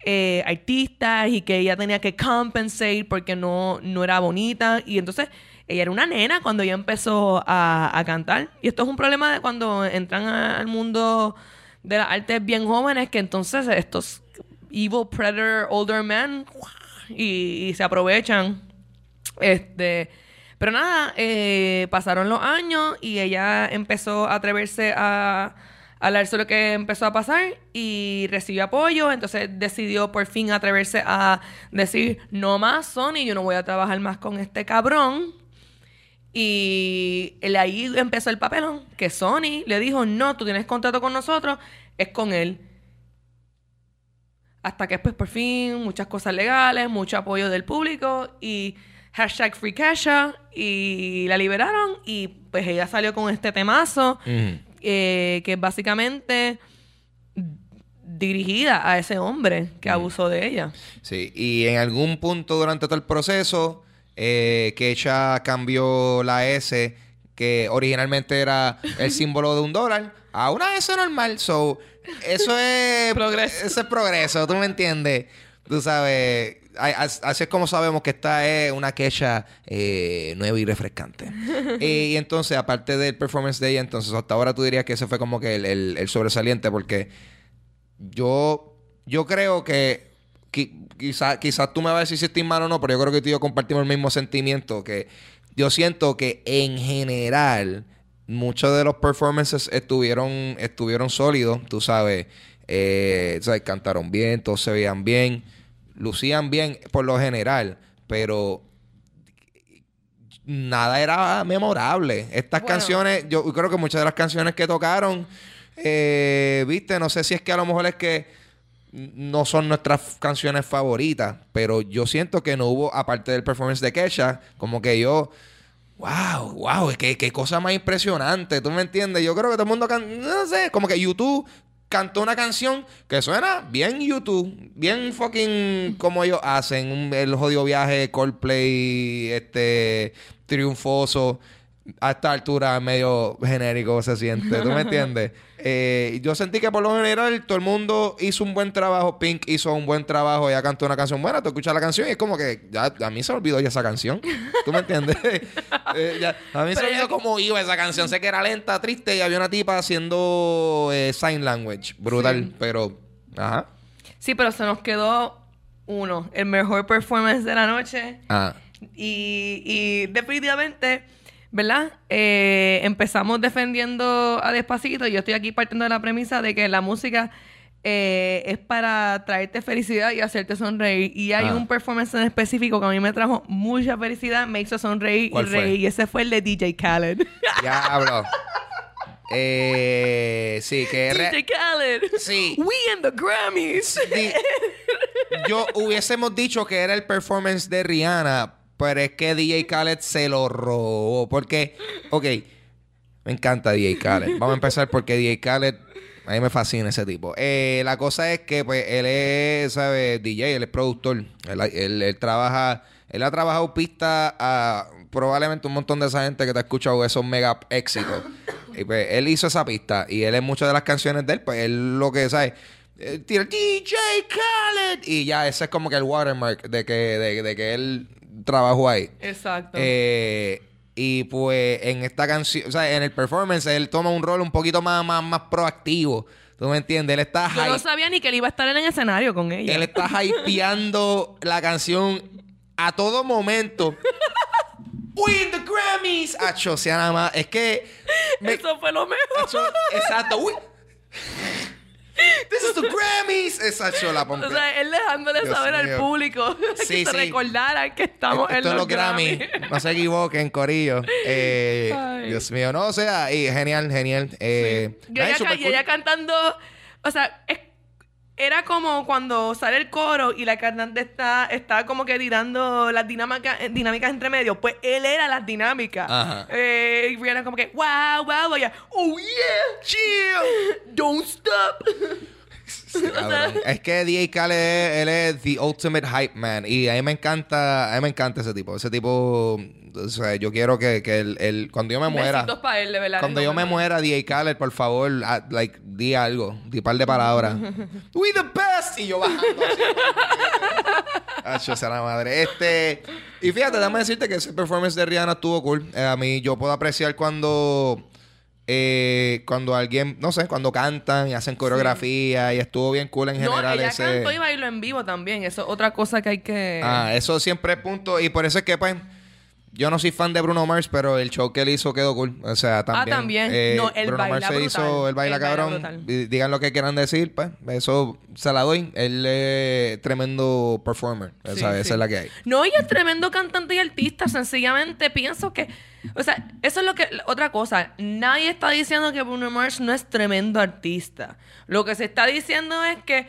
eh, artistas y que ella tenía que compensate porque no, no era bonita y entonces ella era una nena cuando ella empezó a, a cantar y esto es un problema de cuando entran al mundo de las artes bien jóvenes que entonces estos evil predator older men y, se aprovechan este Pero nada, eh, pasaron los años y ella empezó a atreverse a, a hablar sobre lo que empezó a pasar y recibió apoyo. Entonces decidió por fin atreverse a decir: No más, Sony, yo no voy a trabajar más con este cabrón. Y él ahí empezó el papelón, que Sony le dijo, no, tú tienes contrato con nosotros, es con él. Hasta que pues por fin, muchas cosas legales, mucho apoyo del público y hashtag Free Kesha y la liberaron y pues ella salió con este temazo Ujú. eh, que es básicamente dirigida a ese hombre que abusó de ella. Sí, y en algún punto durante todo el proceso, eh, Keisha cambió la S, que originalmente era el símbolo de un dólar, a una S normal. So, eso es Progreso. Eso es progreso, ¿tú me entiendes? Tú sabes, así es como sabemos que esta es una Keisha eh, nueva y refrescante. y, y entonces, aparte del performance de ella, entonces hasta ahora tú dirías que ese fue como que el, el- el sobresaliente, porque yo, yo creo que quizás tú me vas a decir si estoy mal o no, pero yo creo que tú y yo compartimos el mismo sentimiento. Que yo siento que en general muchos de los performances estuvieron, estuvieron sólidos, tú sabes. Eh, sabes, Cantaron bien, todos se veían bien, lucían bien por lo general, pero nada era memorable. Estas Bueno. canciones, yo creo que muchas de las canciones que tocaron, eh, viste, no sé si es que a lo mejor es que no son nuestras canciones favoritas, pero yo siento que no hubo, aparte del performance de Kesha, como que yo, wow, wow, qué, qué cosa más impresionante, ¿tú me entiendes? Yo creo que todo el mundo, can- no sé, como que YouTube cantó una canción que suena bien YouTube, bien fucking como ellos hacen, un- el jodido viaje, Coldplay, este, triunfoso. A esta altura medio genérico se siente, ¿tú me entiendes? Eh, yo sentí que por lo general todo el mundo hizo un buen trabajo. Pink hizo un buen trabajo. Ella cantó una canción buena. Tú escuchas la canción y es como que ya, a mí se me olvidó ya esa canción. ¿Tú me entiendes? Eh, ya, a mí se me olvidó cómo iba esa canción. Sé que era lenta, triste y había una tipa haciendo eh, sign language. Brutal, Sí. pero... Ajá. Sí, pero se nos quedó uno, el mejor performance de la noche. Ah. Y, y definitivamente, ¿verdad? Eh, empezamos defendiendo a Despacito. Yo estoy aquí partiendo de la premisa de que la música eh, es para traerte felicidad y hacerte sonreír. Y hay Ah. un performance en específico que a mí me trajo mucha felicidad, me hizo sonreír y reír. Y ese fue el de DJ Khaled. Diablo. eh, sí, que... DJ Khaled. Sí. We in the Grammys. Yo hubiésemos dicho que era el performance de Rihanna, pero es que DJ Khaled se lo robó. Porque, ok, me encanta DJ Khaled. Vamos a empezar porque DJ Khaled, a mí me fascina ese tipo. Eh, la cosa es que, pues, él es, ¿sabes? DJ, él es productor. Él, trabaja, él ha trabajado pista a probablemente un montón de esa gente que te ha escuchado esos mega éxitos. Y pues, él hizo esa pista y él en muchas de las canciones de él, pues, él lo que, ¿sabes? Tira DJ Khaled y ya ese es como que el watermark de que, de, de que él trabajó ahí. Exacto. Eh, y pues en esta canción, o sea, en el performance, él toma un rol un poquito más, más, más proactivo. ¿Tú me entiendes? Él está Yo no sabía ni que él iba a estar en el escenario con ella. él está hypeando la canción a todo momento. ¡Win the Grammys! Acho, sea, nada más. Es que. me- Eso fue lo mejor. Acho, exacto. ¡Win! This is the Grammys. Exacto, la pompe. O sea, él dejándole Dios saber mío. al público Sí, que se sí. recordaran que estamos Esto en es los los Grammy. Grammy. No se equivoquen, Corillo. Eh. Dios mío, no, o sea, y genial, genial. Eh, Y nada, ella, ca- cool. ella cantando, o sea, es- era como cuando sale el coro y la cantante está, está como que tirando las dinámicas, dinámicas entre medio. Pues él era las dinámicas. Ajá. Eh, y Rihanna como que, wow, wow, ella, oh yeah, Chill. don't stop. Cabrón. Es que DJ Khaled, él es the ultimate hype man. Y a mí me encanta, a mí me encanta ese tipo. Ese tipo, o sea, yo quiero que, que él- cuando yo me muera, Besitos para él, de verdad. cuando no yo me muera, DJ Khaled, por favor, ah, like, di algo, di par de palabras. We the best. Y yo bajando así. La madre. Este, y fíjate, déjame decirte que ese performance de Rihanna estuvo cool. Eh, a mí, yo puedo apreciar cuando, eh, cuando alguien, no sé, cuando cantan y hacen coreografía y estuvo bien cool en No, general ella ese. cantó y bailó en vivo también. Eso es otra cosa que hay que... Ah, eso siempre es punto. Y por eso es que, pues, yo no soy fan de Bruno Mars, pero el show que él hizo quedó cool. O sea, también. Ah, también. No, él Bruno baila Mars se brutal. hizo, él baila cabrón. Digan lo que quieran decir, pues. Eso se la doy. Él es tremendo performer. O Sí, sea, sí. esa es la que hay. No, y es tremendo cantante y artista. Sencillamente pienso que. O sea, eso es lo que. Otra cosa. Nadie está diciendo que Bruno Mars no es tremendo artista. Lo que se está diciendo es que.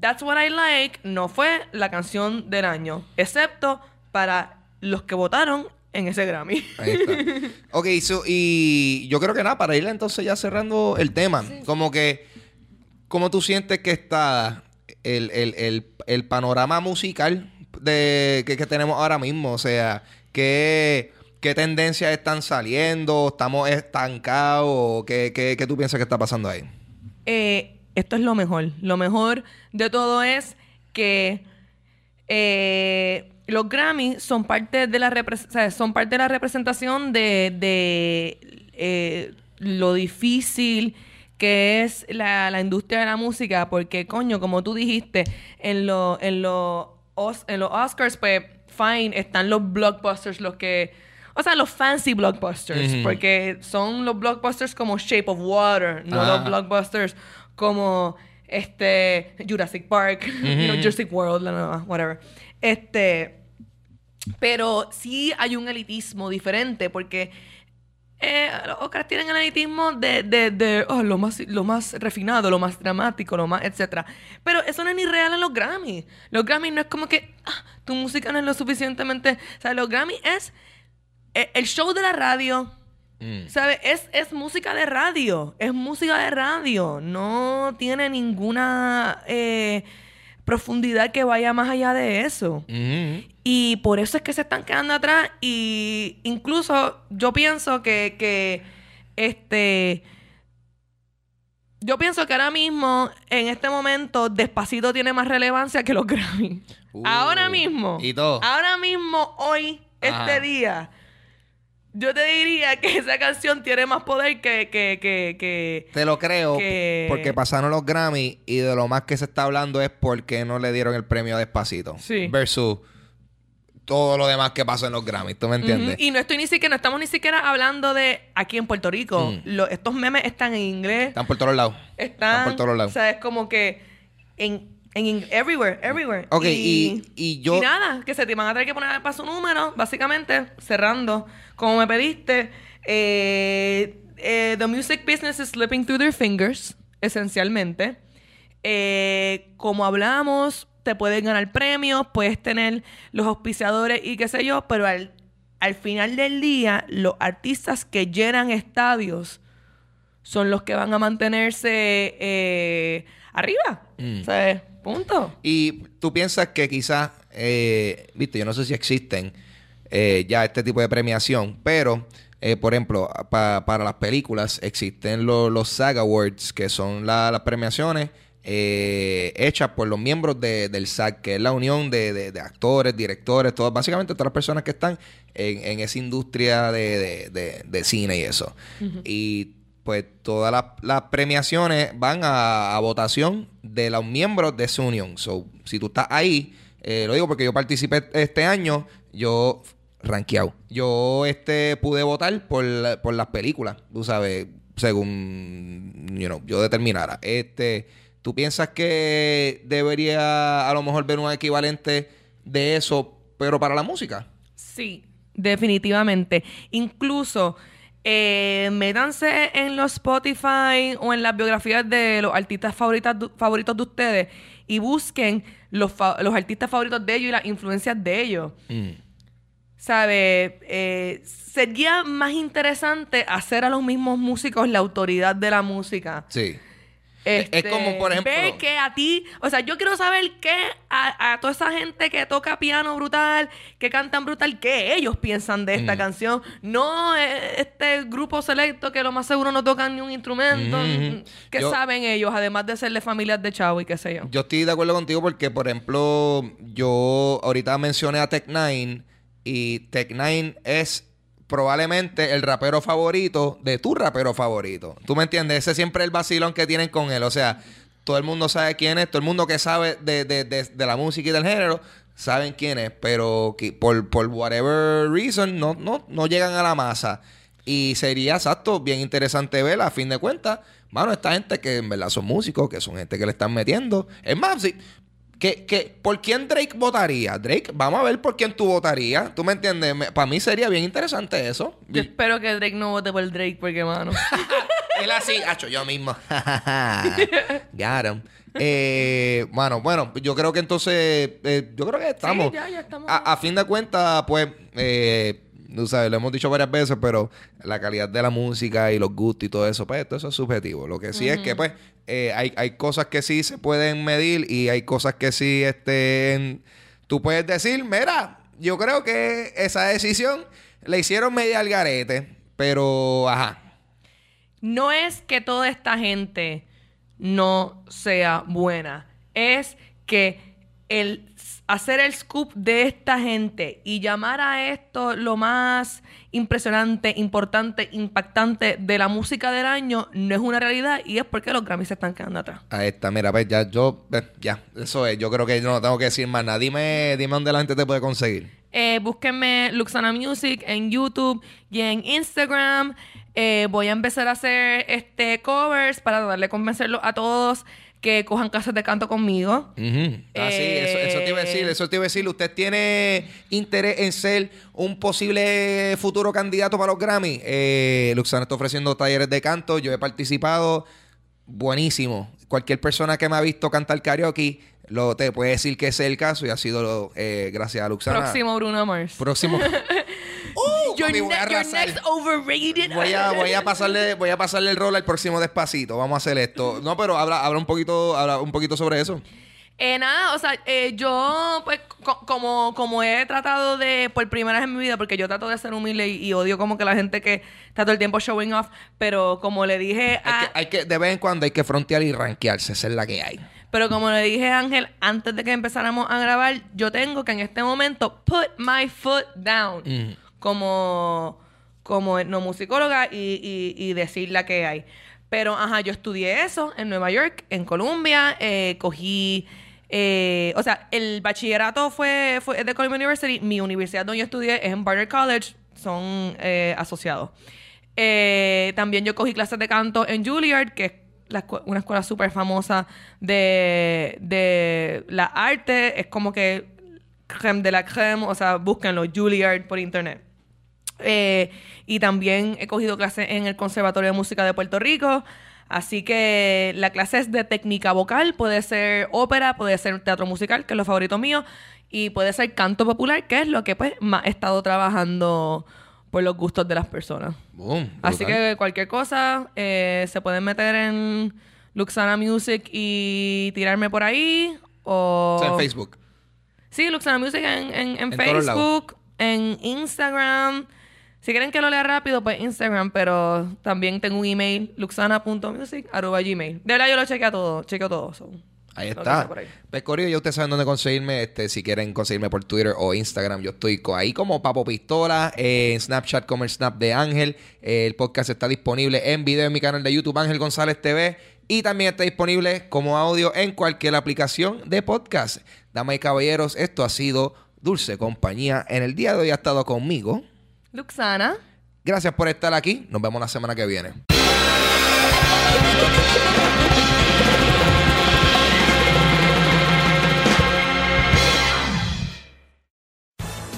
That's What I Like no fue la canción del año. Excepto para los que votaron en ese Grammy. Ahí está. ok, so, y yo creo que nada, para ir entonces ya cerrando el tema. Como que, ¿cómo tú sientes que está el, el, el, el panorama musical de, que, que tenemos ahora mismo? O sea, ¿qué, qué tendencias están saliendo? ¿Estamos estancados? ¿O ¿Qué, qué, qué tú piensas que está pasando ahí? Eh, esto es lo mejor. Lo mejor de todo es que eh, los Grammy son parte de la repres- o sea, son parte de la representación de, de, eh, lo difícil que es la, la industria de la música, porque coño, como tú dijiste, en los en los Os- en los Oscars, pues fine, están los blockbusters, los que o sea, los fancy blockbusters, porque son los blockbusters como Shape of Water, no los blockbusters como este Jurassic Park, you know, Jurassic World, la nueva, whatever. Este, pero sí hay un elitismo diferente porque eh, los Oscars tienen el elitismo de, de, de, oh, lo, más, lo más refinado, lo más dramático, lo más, etcétera. Pero eso no es ni real en los Grammy. Los Grammy no es como que ah, tu música no es lo suficientemente. O sea, los Grammy es eh, el show de la radio. Mm. ¿Sabes? Es, es música de radio. Es música de radio. No tiene ninguna eh, profundidad que vaya más allá de eso. Y por eso es que se están quedando atrás. Y incluso yo pienso que, que este. Yo pienso que ahora mismo, en este momento, Despacito tiene más relevancia que los Grammy. Uh, ahora mismo. y todo. Ahora mismo, hoy, Ajá. este día. Yo te diría que esa canción tiene más poder que, que, que, que- Te lo creo que- porque pasaron los Grammy y de lo más que se está hablando es porque no le dieron el premio a Despacito. Sí. Versus todo lo demás que pasó en los Grammy. ¿Tú me entiendes? Y no estoy ni siquiera, no estamos ni siquiera hablando de aquí en Puerto Rico. Mm. Lo- estos memes están en inglés. Están por todos lados. Están, por todos lados. O sea, es como que en, en, everywhere, everywhere. Ok, y- y yo- Y nada, que se te van a tener que poner para su número, básicamente, cerrando. Como me pediste, eh, eh, the music business is slipping through their fingers, esencialmente. Eh, como hablamos, te pueden ganar premios, puedes tener los auspiciadores y qué sé yo, pero al, al final del día, los artistas que llenan estadios son los que van a mantenerse arriba. Mm. O sea, punto. Y tú piensas que quizás, eh, viste, yo no sé si existen eh, ya este tipo de premiación, pero, eh, por ejemplo, pa- para las películas existen lo- los SAG Awards, que son la- las premiaciones eh, hechas por los miembros de- del SAG, que es la unión de, de- de actores, directores, todas, básicamente todas las personas que están en, en esa industria de cine y eso. Y pues todas las, premiaciones van a, votación de los miembros de esa unión. So, si tú estás ahí, eh, lo digo porque yo participé este año, yo rankeado. Yo este pude votar por, la- por las películas, tú sabes, según you know, yo determinara. Este, ¿tú piensas que debería a lo mejor ver un equivalente de eso, pero para la música? Sí, definitivamente. Incluso, eh, métanse en los Spotify o en las biografías de los artistas favoritas, favoritos de ustedes y busquen los, fa- los artistas favoritos de ellos y las influencias de ellos. ¿Sabe? Eh, sería más interesante hacer a los mismos músicos la autoridad de la música. Sí. Es- es como, por ejemplo- Ver que a ti, o sea, yo quiero saber qué a, a toda esa gente que toca piano brutal, que cantan brutal, qué ellos piensan de esta Mm. canción. No eh, este grupo selecto que lo más seguro no tocan ni un instrumento. Mm. ¿Qué Yo- saben ellos, además de ser de familias de chavo y qué sé yo? Yo estoy de acuerdo contigo porque, por ejemplo, yo ahorita mencioné a Tech Nine y Tech Nine es probablemente el rapero favorito de tu rapero favorito. ¿Tú me entiendes? Ese siempre el vacilón que tienen con él. O sea, todo el mundo sabe quién es, todo el mundo que sabe de, de- de- de la música y del género saben quién es, pero que por, por whatever reason no, no, no llegan a la masa. Y sería exacto, bien interesante ver, a fin de cuentas, mano, esta gente que en verdad son músicos, que son gente que le están metiendo. Es más, sí, que, que, ¿por quién Drake votaría? Drake, vamos a ver por quién tú votarías. ¿Tú me entiendes? Para mí sería bien interesante eso. Yo espero que Drake no vote por Drake, porque, mano. Él así, hacho, yo mismo. Got him. Eh, bueno, bueno, yo creo que entonces, eh, yo creo que estamos. Sí, ya, ya estamos. A, a fin de cuentas, pues, eh, tú sabes, lo hemos dicho varias veces, pero la calidad de la música y los gustos y todo eso, pues, todo eso es subjetivo. Lo que sí es que, pues, eh, hay, hay cosas que sí se pueden medir y hay cosas que sí, este, tú puedes decir, mira, yo creo que esa decisión la hicieron media al garete, pero, ajá. no es que toda esta gente no sea buena, es que el hacer el scoop de esta gente y llamar a esto lo más impresionante, importante, impactante de la música del año no es una realidad y es porque los Grammys se están quedando atrás. Ahí está, mira, pues ya, yo, eh, ya, eso es, yo creo que yo no tengo que decir más nada. Dime, dime dónde la gente te puede conseguir. Eh, búsquenme Luxana Music en YouTube y en Instagram. Eh, voy a empezar a hacer este covers para darle convencerlos a todos que cojan clases de canto conmigo. Ujú. Ah, sí, eso, eso te iba a Eh, decir, eso te iba a decir. ¿Usted tiene interés en ser un posible futuro candidato para los Grammy? Eh, Luxana está ofreciendo talleres de canto, yo he participado, buenísimo. Cualquier persona que me ha visto cantar karaoke lo, te puede decir que ese es el caso y ha sido eh, gracias a Luxana. Próximo Bruno Mars. Próximo. Your, papi, voy a ne- your arrasar. next overrated. Voy a, voy a pasarle, voy a pasarle el rol al próximo despacito. Vamos a hacer esto. No, pero habla, habla un poquito, habla un poquito sobre eso. Eh, nada, o sea, eh, yo, pues, co- como, como he tratado de, por primera vez en mi vida, porque yo trato de ser humilde y, y odio como que la gente que está todo el tiempo showing off, pero como le dije Hay a, que, hay que, de vez en cuando hay que frontear y rankearse, esa es la que hay. pero como le dije a Ángel antes de que empezáramos a grabar, yo tengo que en este momento put my foot down Mm. Como, como etnomusicóloga y, y, y decir la que hay. Pero, ajá, yo estudié eso en Nueva York, en Columbia, eh, cogí... eh, o sea, el bachillerato fue, fue de Columbia University. Mi universidad donde yo estudié es en Barnard College. Son eh, asociados. También yo cogí clases de canto en Juilliard, que es una escuela súper famosa de, de la arte. Es como que creme de la creme. O sea, búsquenlo, Juilliard por internet. Eh, y también he cogido clases en el Conservatorio de Música de Puerto Rico. Así que la clase es de técnica vocal, puede ser ópera, puede ser teatro musical, que es lo favorito mío, y puede ser canto popular, que es lo que pues más he estado trabajando por los gustos de las personas. Boom, Así que cualquier cosa eh, se pueden meter en Luxana Music y tirarme por ahí. O O sea, en Facebook. Sí, Luxana Music en, en, en. Facebook, en Instagram. Si quieren que lo lea rápido, pues Instagram, pero también tengo un email, luxana.music.gmail. De verdad yo lo chequeo todo, chequeo todo. so, Ahí que está. ahí. Pues, ya ustedes saben dónde conseguirme. Este, si quieren conseguirme por Twitter o Instagram, yo estoy ahí como Papo Pistola. eh, en Snapchat como el Snap de Ángel. Eh, el podcast está disponible en video en mi canal de YouTube, Ángel González TV. Y también está disponible como audio en cualquier aplicación de podcast. Damas y caballeros, esto ha sido Dulce Compañía. En el día de hoy ha estado conmigo. Luxana. Gracias por estar aquí. Nos vemos la semana que viene.